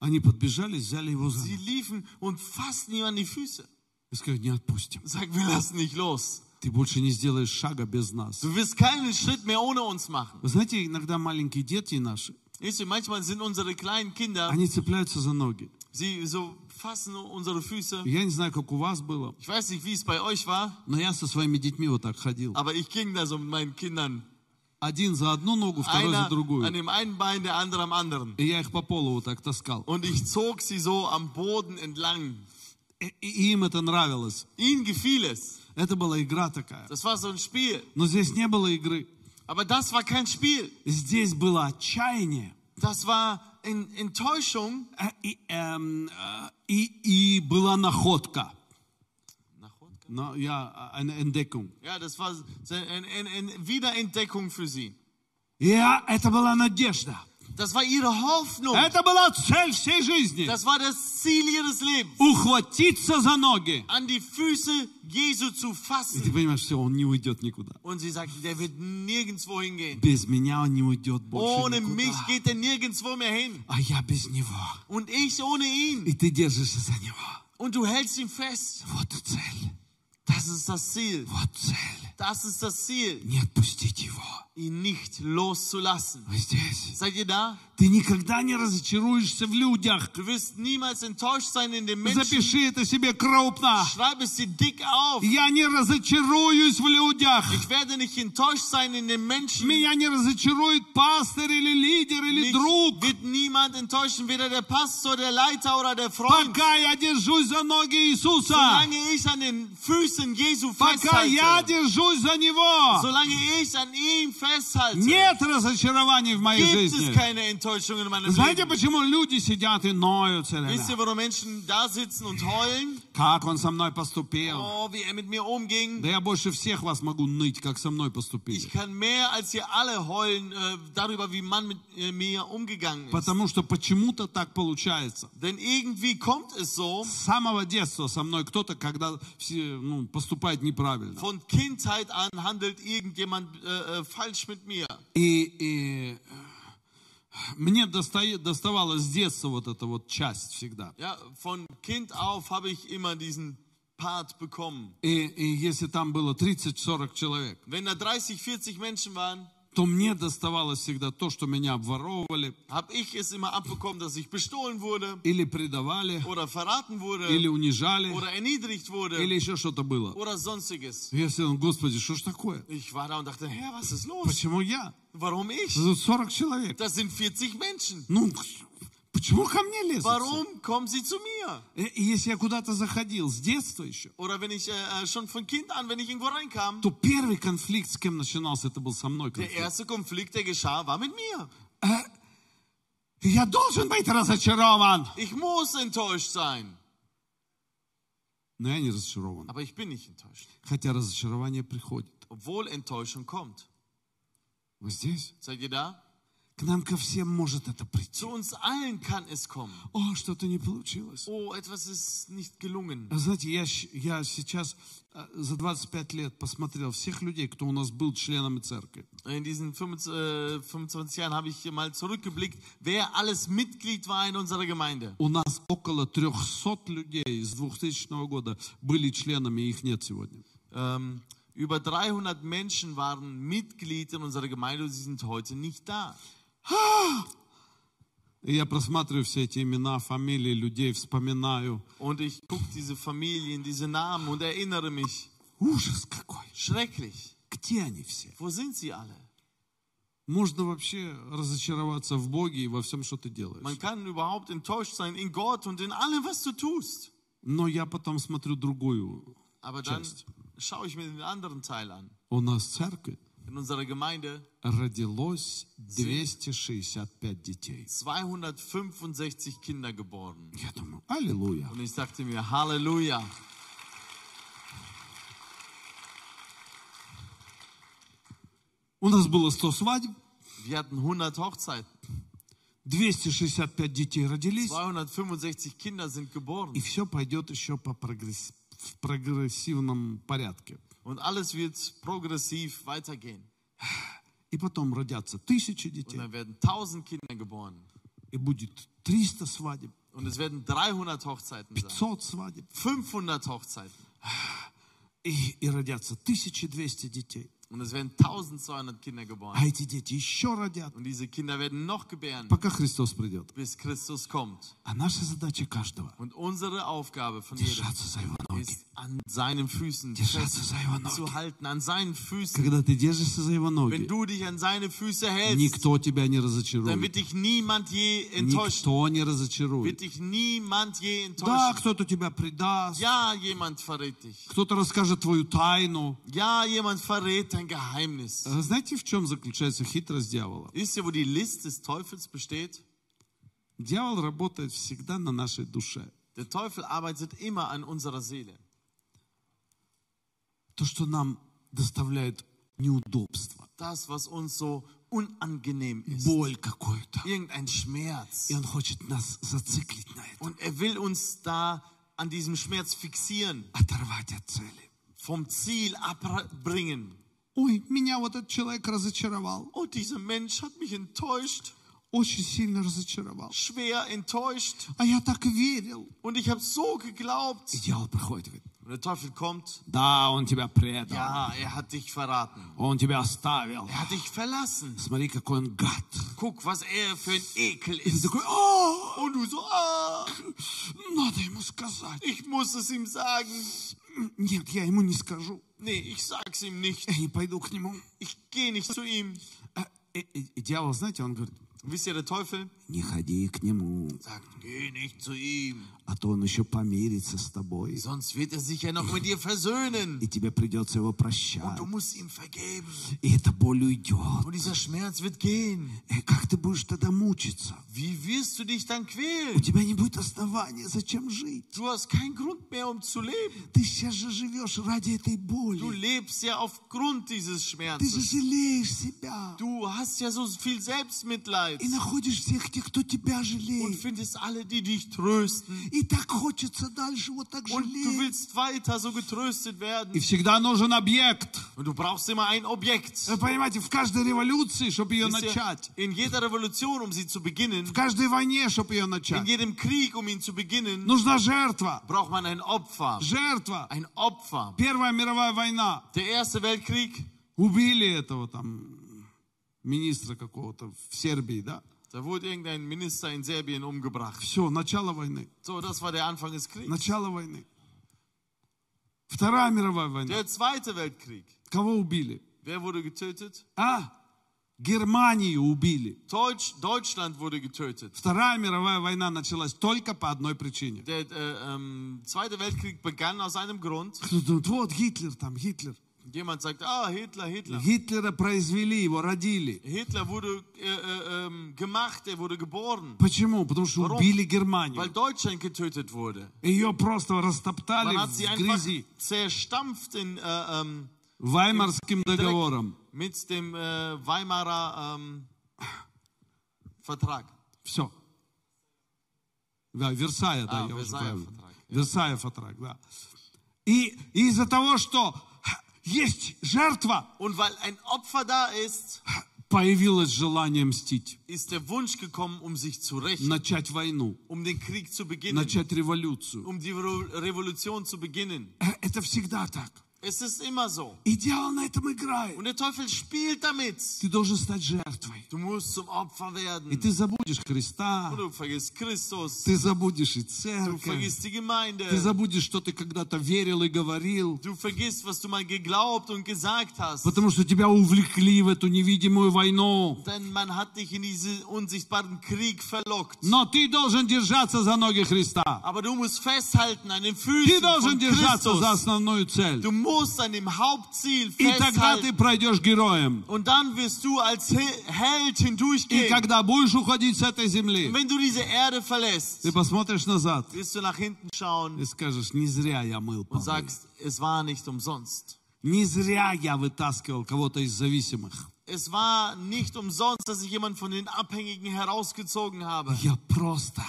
Они подбежали, взяли Его за
Sie
ноги.
liefen und fassten ihm an die Füße.
И сказали, не отпустим.
Sagen, wir lassen nicht los.
Ты больше не сделаешь шага без нас.
Du wirst keinen Schritt mehr ohne uns machen.
Вы знаете, иногда маленькие дети наши,
Wisst ihr, manchmal sind unsere kleinen Kinder,
они цепляются за ноги.
sie so fassen unsere Füße.
Я не знаю, как у вас было,
Ich weiß nicht, wie es bei euch war,
но я со своими детьми вот так ходил.
aber ich ging da so mit meinen Kindern.
Один за одну ногу, второй за
Einer an
другую.
dem einen Bein, der andere am anderen.
И я их по полу вот так таскал.
Und ich zog sie so am Boden entlang.
И, и им это нравилось.
Ihnen gefiel es.
Это была игра такая.
Das war so ein Spiel.
Но здесь не было игры.
Aber das war kein Spiel.
Здесь было отчаяние.
Das war in Enttäuschung.
Э, И, эм, э, и, и была находка. Но я, eine Entdeckung.
Ja, das war eine, eine, eine Wiederentdeckung für sie.
Я, это была надежда.
Das war ihre Hoffnung.
Это была цель всей жизни.
Das war das Ziel ihres Lebens.
Ухватиться за ноги.
An die Füße Jesu zu
И ты
fassen.
понимаешь, все, он не уйдет никуда.
Und sie sagten, der wird nirgendwo hingehen.
Без меня он не уйдет больше
Ohne mich
никуда.
geht er nirgendwo mehr hin.
А я без него.
Und ich ohne ihn.
И ты держишься за него.
Und du hältst ihn fest.
Вот цель.
Das ist das Ziel. Das ist das Ziel
Не отпустить его.
Ihn nicht loszulassen.
Вы здесь.
Seid ihr da?
Ты никогда не разочаруешься в людях.
Du wirst niemals enttäuscht sein in den Menschen.
Запиши это себе крупно.
Schreib es dir dick auf.
Я не разочаруюсь в людях.
Ich werde nicht enttäuscht sein in den Menschen.
Меня не разочарует пастор или лидер или
Mich
друг.
wird niemand enttäuschen, weder der Pastor, der Leiter oder der Freund.
Пока я держусь за ноги Иисуса.
Solange ich an den Füßen Jesu
Пока я
festhalte,
держусь за Него.
solange ich an ihm festhalte,
Нет разочарований в моей
gibt es
жизни.
keine Enttäuschung in meinem
Знаете,
Leben.
почему люди сидят и ноют все время?
Wisst ihr, warum Menschen da sitzen und heulen?
Как он со мной поступил?
Oh, wie er mit mir umging.
Да я больше всех вас могу ныть, как со мной поступили.
Ich kann mehr als ihr alle heulen äh, darüber, wie man mit äh, mir umgegangen ist.
Потому что почему-то так получается.
Denn irgendwie kommt es so,
С самого детства со мной кто-то, когда все, ну, поступает неправильно.
von Kindheit an handelt irgendjemand äh, äh, falsch mit mir.
И, и, э, мне достае- доставалось с детства вот эта вот часть всегда.
Ja, von Kind auf habe ich immer diesen Part bekommen.
И, и если там было 30-40 человек,
Wenn da 30, 40 Menschen waren,
То мне доставалось всегда то, что меня обворовывали,
habe ich es immer abbekommen, dass ich bestohlen wurde
или предавали,
oder verraten wurde
или унижали,
oder erniedrigt wurde
или еще что-то было.
oder sonstiges.
Я сказал, Господи, что ж такое?
Ich war da und dachte, Herr, was ist los?
Почему я?
Warum ich?
Тут 40 человек.
Das sind 40 Menschen.
Ну, почему ко мне лезут? все?
Warum kommen sie zu mir?
Э, И Если я куда-то заходил с детства еще,
Oder wenn ich äh, schon von Kind an, wenn ich irgendwo reinkam,
то первый конфликт, с кем начинался, это был со мной
der
конфликт.
erste Konflikt, der geschah, war mit mir.
Я должен быть разочарован.
Ich muss enttäuscht sein.
Но я не разочарован.
Aber ich bin nicht enttäuscht.
Хотя разочарование приходит.
Obwohl Enttäuschung kommt.
Вы здесь?
Seid ihr da?
К нам ко всем может это прийти.
Zu uns allen kann es kommen.
О, что-то не получилось.
Oh, etwas ist nicht gelungen.
А Знаете, я, щ- я сейчас э, за 25 лет посмотрел всех людей, кто у нас был членами церкви.
In diesen 25, äh, 25 Jahren habe ich mal zurückgeblickt, wer alles Mitglied war in unserer Gemeinde.
У нас около 300 людей с 2000 года были членами, и их нет сегодня.
Ähm, über 300 Menschen waren Mitglied in unserer Gemeinde und sie sind heute nicht da.
И я просматриваю все эти имена, фамилии людей, вспоминаю.
Und ich gucke diese Familien, diese Namen und erinnere mich.
Ужас какой!
Schrecklich.
Где они все?
Wo sind sie alle?
Можно вообще разочароваться в Боге и во всем, что ты делаешь.
Man kann überhaupt enttäuscht sein in Gott und in allem, was du tust.
Но я потом смотрю другую.
Aber dann
Часть.
schaue ich mir den anderen Teil an.
У нас в церкви
In unserer Gemeinde
родилось 265 детей.
265 Kinder geboren.
Я думаю, аллилуйя.
Und ich dachte mir, Halleluja.
У нас было 100 свадеб,
Wir hatten 100 Hochzeiten.
265 детей родились,
265 Kinder sind geboren.
и все пойдет еще по прогресс- в прогрессивном порядке.
Und alles wird progressiv weitergehen.
И потом родятся тысячи
Und
детей,
dann werden 1000 Kinder geboren.
и будет 300 свадеб,
Und es werden 300 Hochzeiten sein.
500 свадеб,
500 Hochzeiten.
и, и родятся 1200 детей.
Und es werden 1200 Kinder geboren.
А эти дети еще родят,
Und diese Kinder werden noch gebären,
пока Христос придет.
bis Christus kommt.
А наша задача каждого
Und unsere Aufgabe von jedem
держаться за его ноги.
ist, an seinen Füßen
Держаться за его ноги.
festzuhalten, an seinen Füßen.
Когда ты держишься за его
Wenn
ноги,
du dich an seine Füße hältst,
никто тебя не
dann
разочарует.
wird dich niemand je enttäuschen.
Никто не
Wird
разочарует.
dich niemand je
Да,
enttäuschen.
кто-то тебя предаст,
Ja, jemand verrät dich.
кто-то расскажет твою тайну.
Ja, jemand verrät dein Geheimnis.
А Знаете, в чем заключается хитрость дьявола?
Wisst ihr, wo die List des Teufels besteht?
Дьявол работает всегда на нашей душе.
Der Teufel arbeitet immer an unserer Seele.
То, что нам доставляет неудобство,
Das, was uns so unangenehm ist.
боль какую-то.
Irgendein Schmerz.
И он хочет нас зациклить на это,
Und er will uns da an diesem Schmerz fixieren,
оторвать от цели.
vom Ziel abbringen.
Ой, меня вот этот человек разочаровал.
Oh, dieser Mensch hat mich enttäuscht,
Очень сильно разочаровал.
schwer enttäuscht.
А я так верил.
Und ich habe so geglaubt.
И дьявол приходит и говорит,
Und der Teufel kommt.
да, он тебя предал.
Ja, er hat dich verraten.
Он тебя оставил.
Er hat dich verlassen.
Смотри, какой он гад.
Guck, was er für ein Ekel
И ты
ist.
такой, «А,
Und du so, ah,
надо ему сказать.
ich muss es ihm sagen.
Нет, я ему не скажу.
Nee, ich sag's ihm nicht.
Я не пойду к нему.
Ich gehe nicht zu ihm.
А, и- и- и дьявол, знаете, он говорит,
Und wisst ihr, der Teufel
не ходи к нему,
sagt, geh nicht zu ihm.
А то он еще помирится с тобой,
Sonst wird er sich ja noch mit dir versöhnen.
и тебе придется его прощать.
Du musst ihm vergeben.
И эта боль уйдет.
Und dieser Schmerz wird gehen.
И как ты будешь тогда мучиться?
Wie wirst du dich dann
У
quälen?
тебя не будет основания, зачем жить.
Du hast keinen Grund mehr, um zu leben.
Ты сейчас же живешь ради этой
Du
боли.
lebst ja aufgrund dieses
Ты же
Schmerzes.
жалеешь себя.
Du hast ja so viel Selbstmitleid. Leid
и находишь всех тех, кто тебя
und
жалеет.
findest alle, die dich trösten.
И так хочется дальше вот так
Und du
жалеть.
willst weiter so getröstet werden.
И всегда нужен объект.
Und du brauchst immer ein Objekt.
Вы понимаете, в каждой революции, чтобы ее
Wisst ihr,
начать,
In jeder Revolution, um sie zu beginnen,
в каждой войне, чтобы ее
in
начать,
jedem Krieg, um ihn zu beginnen,
нужна жертва.
braucht man ein Opfer.
Жертва.
Ein Opfer.
Первая мировая война.
Der Erste Weltkrieg,
Убили этого там министра какого-то в Сербии, да?
Da wurde irgendein Minister in Serbien umgebracht.
Все, начало войны.
So, das war der Anfang des Kriegs.
Начало войны. Вторая мировая война.
Der Zweite Weltkrieg.
Кого убили?
Wer wurde getötet?
А? Германию убили.
Deutsch, Deutschland wurde getötet.
Вторая мировая война началась только по одной причине.
Der äh, ähm, Zweite Weltkrieg begann aus einem Grund.
Вот Гитлер там, Гитлер.
Jemand sagt, ah, Hitler, Hitler.
Гитлера произвели, его родили.
Hitler wurde äh, äh, ähm, gemacht, er wurde geboren,
Почему? Потому что
Warum?
убили
weil
Германию.
Deutschland getötet wurde.
Ее просто растоптали
Man hat sie
в
einfach
грязи.
zerstampft in, äh, ähm,
Ваймарским договором.
mit dem äh, Weimarer ähm, Vertrag.
Все. Да, Версая, да,
А,
я уже
Версаев
правильно.
Vertrag,
Версаев Vertrag, да. И из-за того, что есть жертва,
Und weil ein Opfer da ist,
появилось желание мстить,
ist der Wunsch gekommen, um sich zu rächen,
начать войну,
um den Krieg zu beginnen,
начать революцию.
um die Re Revolution zu beginnen.
Э, Это всегда так.
Es ist immer so.
И дьявол на этом играет.
Und der Teufel spielt damit.
Ты должен стать жертвой.
Du musst zum Opfer
И
werden.
ты забудешь Христа,
Und du vergisst Christus.
ты забудешь и
Du
церковь,
vergisst die Gemeinde.
ты забудешь, что ты когда-то верил и говорил,
Du vergisst, was du mal geglaubt und gesagt hast.
потому что тебя увлекли в эту невидимую войну.
Denn man hat dich in diesen unsichtbaren Krieg verlockt.
Но ты должен держаться за ноги Христа.
Aber du musst festhalten an den
Ты
Füßen
должен
von
держаться за
Christus.
основную цель.
Du musst an dem Hauptziel
И тогда ты
festhalten.
пройдешь героем.
Und dann wirst du als He- Held
И
hindurchgehen.
когда будешь уходить с этой земли,
Und wenn du diese Erde verlässt,
ты посмотришь назад
wirst du nach hinten schauen
и скажешь, не зря я мыл
und
полы.
sagst, es war nicht umsonst.
Не зря я вытаскивал кого-то из зависимых.
Es war nicht umsonst, dass ich jemanden von den Abhängigen herausgezogen habe.
Я просто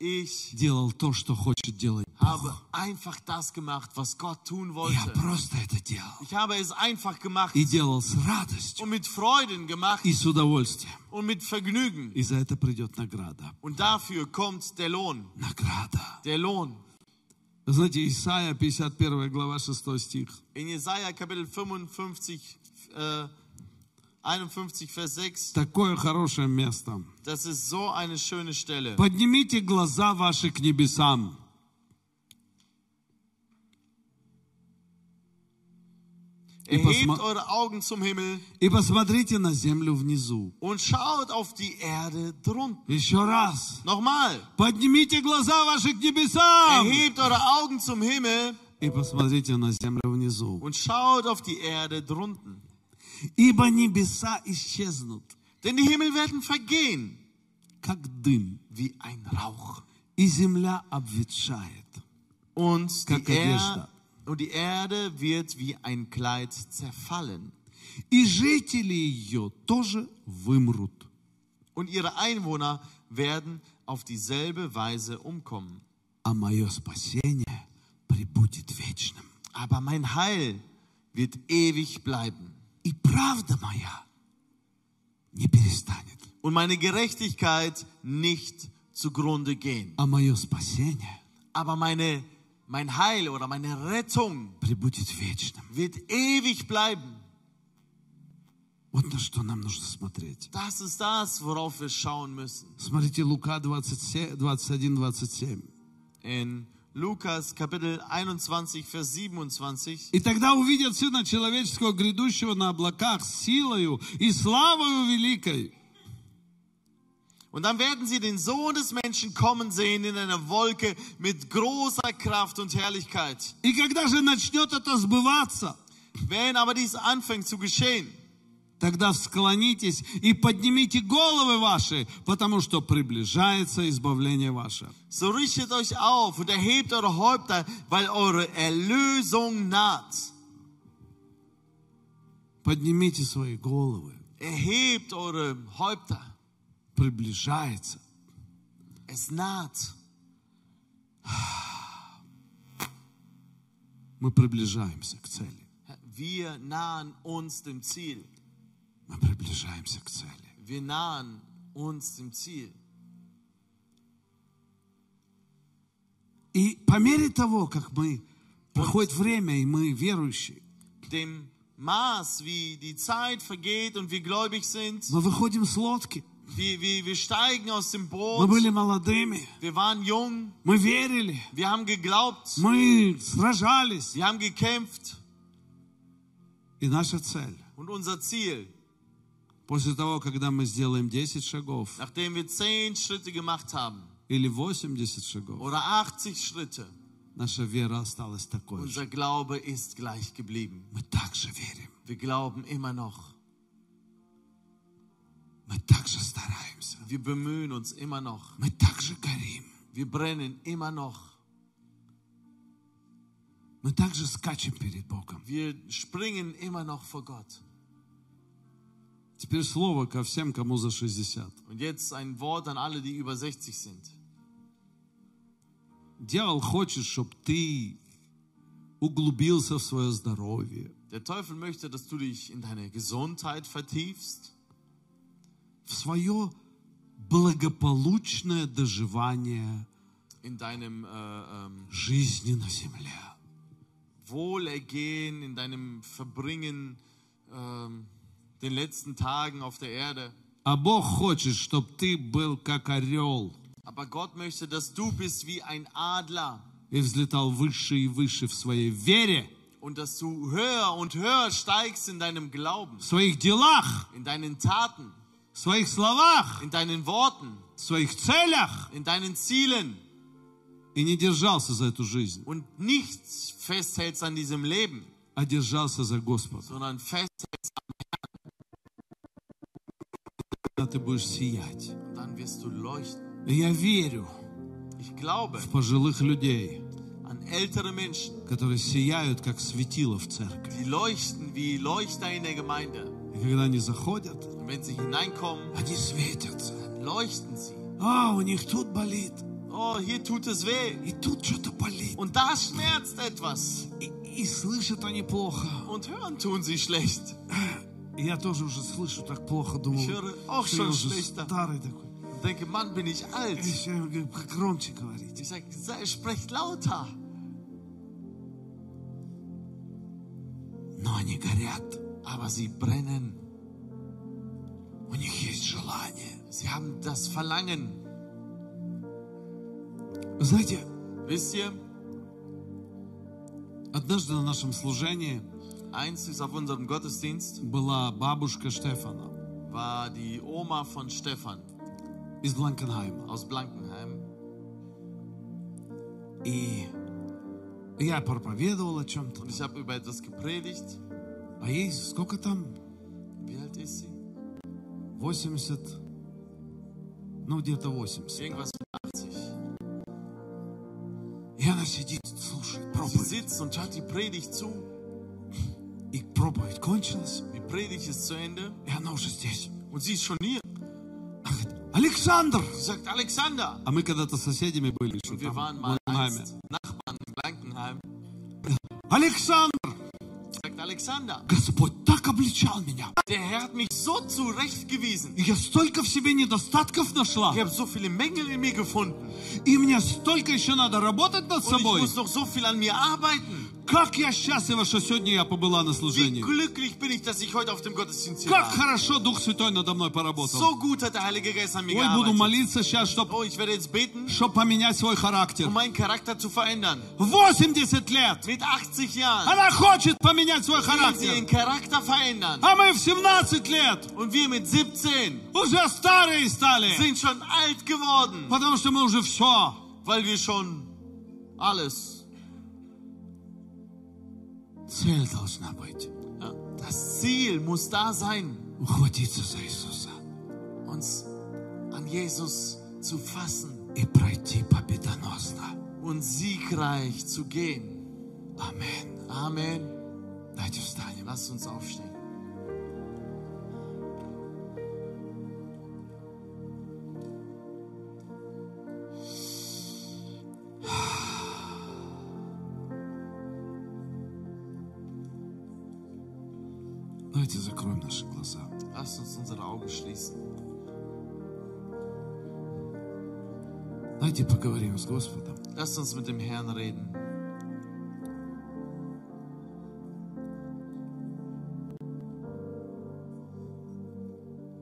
Ich
делал то, что хочет делать
habe
Бог.
einfach das gemacht, was Gott tun
Я
wollte.
просто это делал.
Ich habe es einfach gemacht
И делал с радостью
und mit Freuden gemacht
и с удовольствием.
und mit Vergnügen.
И за это придет награда.
Und dafür kommt der Lohn.
Награда.
Der Lohn.
Вы знаете, Исайя, 51 глава, 6 стих.
In Jesaja Kapitel 55, äh, 51, Vers 6,
Такое хорошее место.
das ist so eine schöne Stelle.
Поднимите глаза ваши к небесам.
Erhebt
посма-
eure Augen zum Himmel
И посмотрите на землю внизу.
und schaut auf die Erde drunten.
Еще раз.
Nochmal.
Поднимите глаза ваши к небесам.
Erhebt eure Augen zum Himmel
И посмотрите на землю внизу.
und schaut auf die Erde drunten.
Ибо небеса исчезнут,
Denn die Himmel werden vergehen
как дым,
wie ein Rauch.
и земля обветшает.
Und die,
Как одежда.
er und die Erde wird wie ein Kleid zerfallen.
И жители ее тоже вымрут.
Und ihre Einwohner werden auf dieselbe Weise umkommen.
А мое спасение прибудет вечным.
Aber mein Heil wird ewig bleiben.
И правда моя не перестанет.
Und meine Gerechtigkeit nicht zugrunde gehen.
А мое спасение
Aber meine, mein Heil oder meine Rettung
прибудет вечным.
wird ewig bleiben.
Вот на что нам нужно смотреть.
Das ist das, worauf wir schauen müssen.
Смотрите Лука 27, 21-27.
In Lukas Kapitel 21, Vers 27.
И тогда увидят Сына Человеческого, грядущего на облаках, с силою и славою великой.
Und dann werden sie den Sohn des Menschen kommen sehen in einer Wolke mit großer Kraft und Herrlichkeit.
И когда же начнет это сбываться,
Wenn aber dies anfängt zu geschehen,
тогда склонитесь и поднимите головы ваши, потому что приближается избавление ваше.
so richtet euch auf und erhebt eure Häupter, weil eure Erlösung naht.
Поднимите свои головы.
Erhebt eure Häupter.
приближается.
Es naht.
Мы приближаемся к цели.
Wir nahen uns dem Ziel.
Мы приближаемся к цели.
Wir nahen uns dem Ziel.
И по мере того, как мы проходит время, и мы верующие,
Dem Maß, wie die Zeit vergeht und wir gläubig sind,
мы выходим с лодки.
wir, wir, wir steigen aus dem
Мы
Boot,
были молодыми,
wir waren jung,
мы верили,
wir haben geglaubt,
мы сражались.
wir haben gekämpft
И наша цель,
und unser Ziel,
после того, когда мы сделаем 10 шагов
nachdem wir zehn Schritte gemacht haben
или 80 шагов,
oder 80 Schritte,
наша вера осталась такой же.
unser Glaube ist gleich geblieben.
Мы также верим,
Wir glauben immer noch.
мы также стараемся,
Wir bemühen uns immer noch.
мы также горим,
Wir brennen immer noch.
мы также скачем перед Богом.
Wir springen immer noch vor Gott.
Теперь слово ко всем, кому за 60.
Und jetzt ein Wort an alle, die über 60 sind.
Дьявол хочет, чтобы ты углубился в свое здоровье,
Der Teufel möchte, dass du dich in deine Gesundheit vertiefst,
в свое благополучное доживание
in deinem äh, ähm,
жизни на земле.
Wohlergehen, in deinem Verbringen ähm, den letzten Tagen auf der Erde.
А Бог хочет, чтобы ты был как орел
Aber Gott möchte, dass du bist wie ein Adler
и взлетал выше и выше в своей вере,
und dass du höher und höher steigst in deinem Glauben,
в своих делах,
in deinen Taten,
в своих словах,
in deinen Worten,
в своих целях
in deinen Zielen
и не держался за эту жизнь,
und nichts festhältst an diesem Leben,
а держался за Господа.
sondern festhältst
Тогда ты будешь сиять. я верю
Ich glaube
в пожилых людей,
an ältere Menschen,
которые сияют, как светило в церкви.
die leuchten wie Leuchter in der Gemeinde.
И когда они заходят,
Und wenn sie hineinkommen,
они светятся.
leuchten sie.
А, у них тут болит,
Oh, hier tut es weh.
и тут что-то болит.
Und da schmerzt etwas.
И, и слышат они плохо.
Und hören tun sie schlecht.
И я тоже уже слышу так плохо, думаю,
Ich höre auch
что я
schon
уже
schlechter.
старый такой.
Ich denke, Mann, bin ich alt.
Я говорю, громче говорите.
Ich sage, sei, sprecht lauter.
Но они горят.
Aber sie brennen.
У них есть желание.
Sie haben das Verlangen.
Знаете,
Wisst ihr,
однажды на нашем служении
eins ist auf unserem Gottesdienst,
была бабушка Штефана
war die Oma von Stefan
из Бланкенхайма.
aus Blankenheim.
И я проповедовал о чем-то.
Und ich habe über etwas gepredigt.
А ей сколько там?
Wie alt ist sie?
80, ну где-то 80.
Irgendwas mit 80.
И она сидит, слушает
Sie
проповедь.
sitzt und hört die Predigt zu.
Проповедь кончилась,
Die Predigt ist zu Ende
и она уже здесь.
und sie ist schon hier.
Александр!
Sagt, Alexander.
А мы когда-то соседями были, что
wir waren mal einst Nachbarn in Blankenheim.
Александр!
Sagt, Alexander,
Господь так обличал меня.
der Herr hat mich so zurechtgewiesen.
И я столько в себе недостатков нашла.
Ich habe so viele Mängel in mir gefunden.
И мне столько еще надо работать над
Und ich
собой.
muss noch so viel an mir arbeiten.
Как я счастлива, что сегодня я побыла на
Wie
служении.
glücklich bin ich, dass ich heute auf dem Gottesdienst hier
Как
war.
хорошо Дух Святой надо мной поработал.
So gut hat der Heilige Geist an mir
Ой, буду
gearbeitet.
молиться сейчас, чтобы
Oh, ich werde jetzt beten,
поменять свой характер.
um meinen Charakter zu verändern.
80 лет.
Mit 80 Jahren
Она хочет поменять свой
will sie ihren
характер.
Charakter verändern.
А мы в 17 лет
Und wir mit 17
уже старые стали.
sind schon alt geworden,
Потому что мы уже все.
weil wir schon alles.
Цель должна быть.
Ja, das Ziel muss da sein,
Ухватиться за Иисуса.
uns an Jesus zu fassen
И пройти победоносно.
und siegreich zu gehen.
Аминь.
Amen.
Давайте встанем.
Lasst uns aufstehen.
Давайте закроем наши глаза.
Lasst uns unsere Augen schließen.
Давайте поговорим с Господом.
Lasst uns mit dem Herrn reden.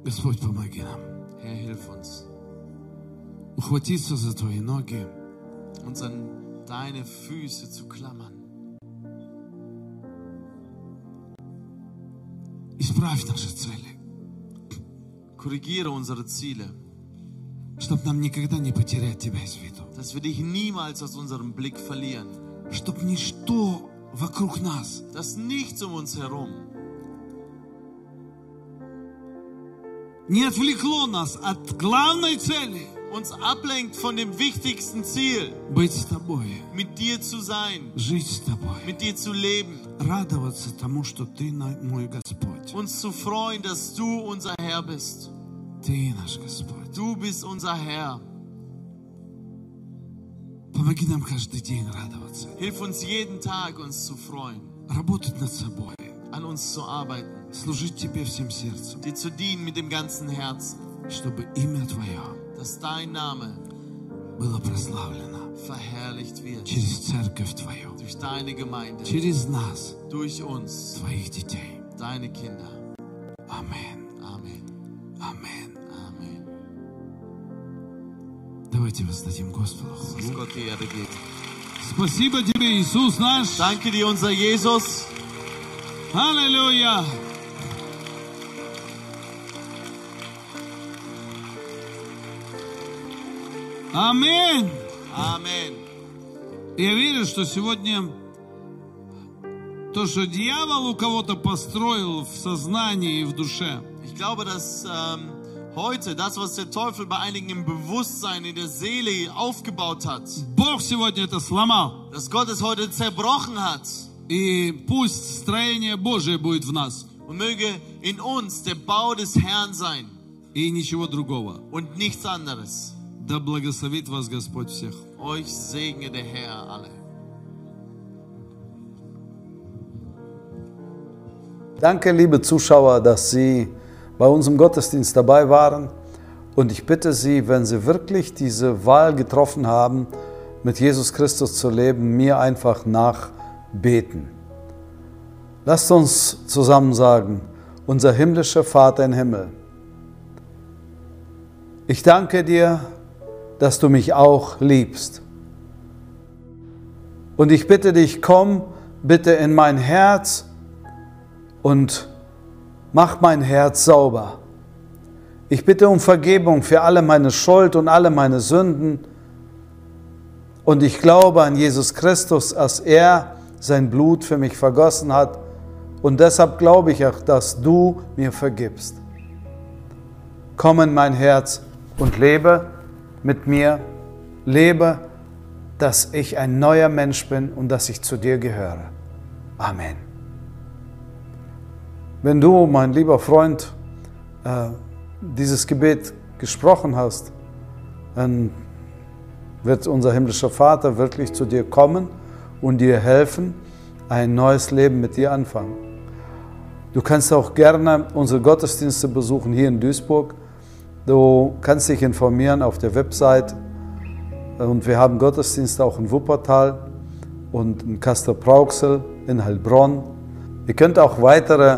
Господь, помоги нам
Herr, hilf uns,
ухватиться за Твои ноги,
uns an deine Füße zu klammern.
Исправь наши цели,
Korrigiere unsere Ziele,
чтобы нам никогда не потерять Тебя из виду,
dass wir dich niemals aus unserem Blick verlieren,
чтобы ничто вокруг нас.
Dass nichts um uns herum
не отвлекло нас от главной цели
uns ablenkt von dem wichtigsten Ziel,
быть с Тобой,
mit dir zu sein,
жить с Тобой,
mit dir zu leben,
радоваться тому, что Ты на- мой Господь.
uns zu freuen, dass du unser Herr bist.
Ты наш Господь.
Du bist unser Herr.
Помоги нам каждый день радоваться,
Hilf uns jeden Tag, uns zu freuen,
работать над собой,
an uns zu arbeiten,
служить Тебе всем сердцем,
dir zu dienen mit dem ganzen Herzen,
чтобы имя Твое
dass dein Name
было прославлено
verherrlicht wird
через церковь Твою,
durch deine Gemeinde,
через нас,
durch uns,
Твоих детей.
deine Kinder.
Аминь.
Amen.
Аминь.
Amen.
Давайте воздадим Господу
Dass
хвалу.
Gott die Erde geht.
Спасибо Тебе, Иисус наш.
Danke dir, unser Jesus.
Аллилуйя. Аминь.
Amen.
Я верю, что сегодня то, что дьявол у кого-то построил в сознании и в душе,
Ich glaube, dass ähm, heute das, was der Teufel bei einigen im Bewusstsein, in der Seele aufgebaut hat,
Бог сегодня это сломал.
dass Gott es heute zerbrochen hat.
И пусть строение Божие будет в нас.
Und möge in uns der Bau des Herrn sein
И ничего другого.
und nichts anderes.
Да благословит вас Господь всех.
Euch segne der Herr alle.
Danke, liebe Zuschauer, dass Sie bei unserem Gottesdienst dabei waren. Und ich bitte Sie, wenn Sie wirklich diese Wahl getroffen haben, mit Jesus Christus zu leben, mir einfach nachbeten. Lasst uns zusammen sagen, unser himmlischer Vater im Himmel, ich danke dir, dass du mich auch liebst. Und ich bitte dich, komm bitte in mein Herz und mach mein Herz sauber. Ich bitte um Vergebung für alle meine Schuld und alle meine Sünden. Und ich glaube an Jesus Christus, dass er sein Blut für mich vergossen hat. Und deshalb glaube ich auch, dass du mir vergibst. Komm in mein Herz und lebe mit mir. Lebe, dass ich ein neuer Mensch bin und dass ich zu dir gehöre. Amen. Wenn du, mein lieber Freund, äh, dieses Gebet gesprochen hast, dann wird unser himmlischer Vater wirklich zu dir kommen und dir helfen, ein neues Leben mit dir anfangen. Du kannst auch gerne unsere Gottesdienste besuchen hier in Duisburg. Du kannst dich informieren auf der Website und wir haben Gottesdienste auch in Wuppertal und in Kastor-Brauxel, in Heilbronn. Ihr könnt auch weitere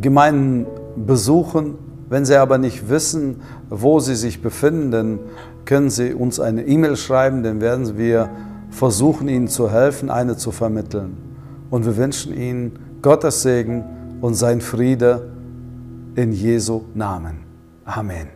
Gemeinden besuchen. Wenn Sie aber nicht wissen, wo Sie sich befinden, dann können Sie uns eine E-Mail schreiben, dann werden wir versuchen, Ihnen zu helfen, eine zu vermitteln. Und wir wünschen Ihnen Gottes Segen und sein Friede in Jesu Namen. Amen.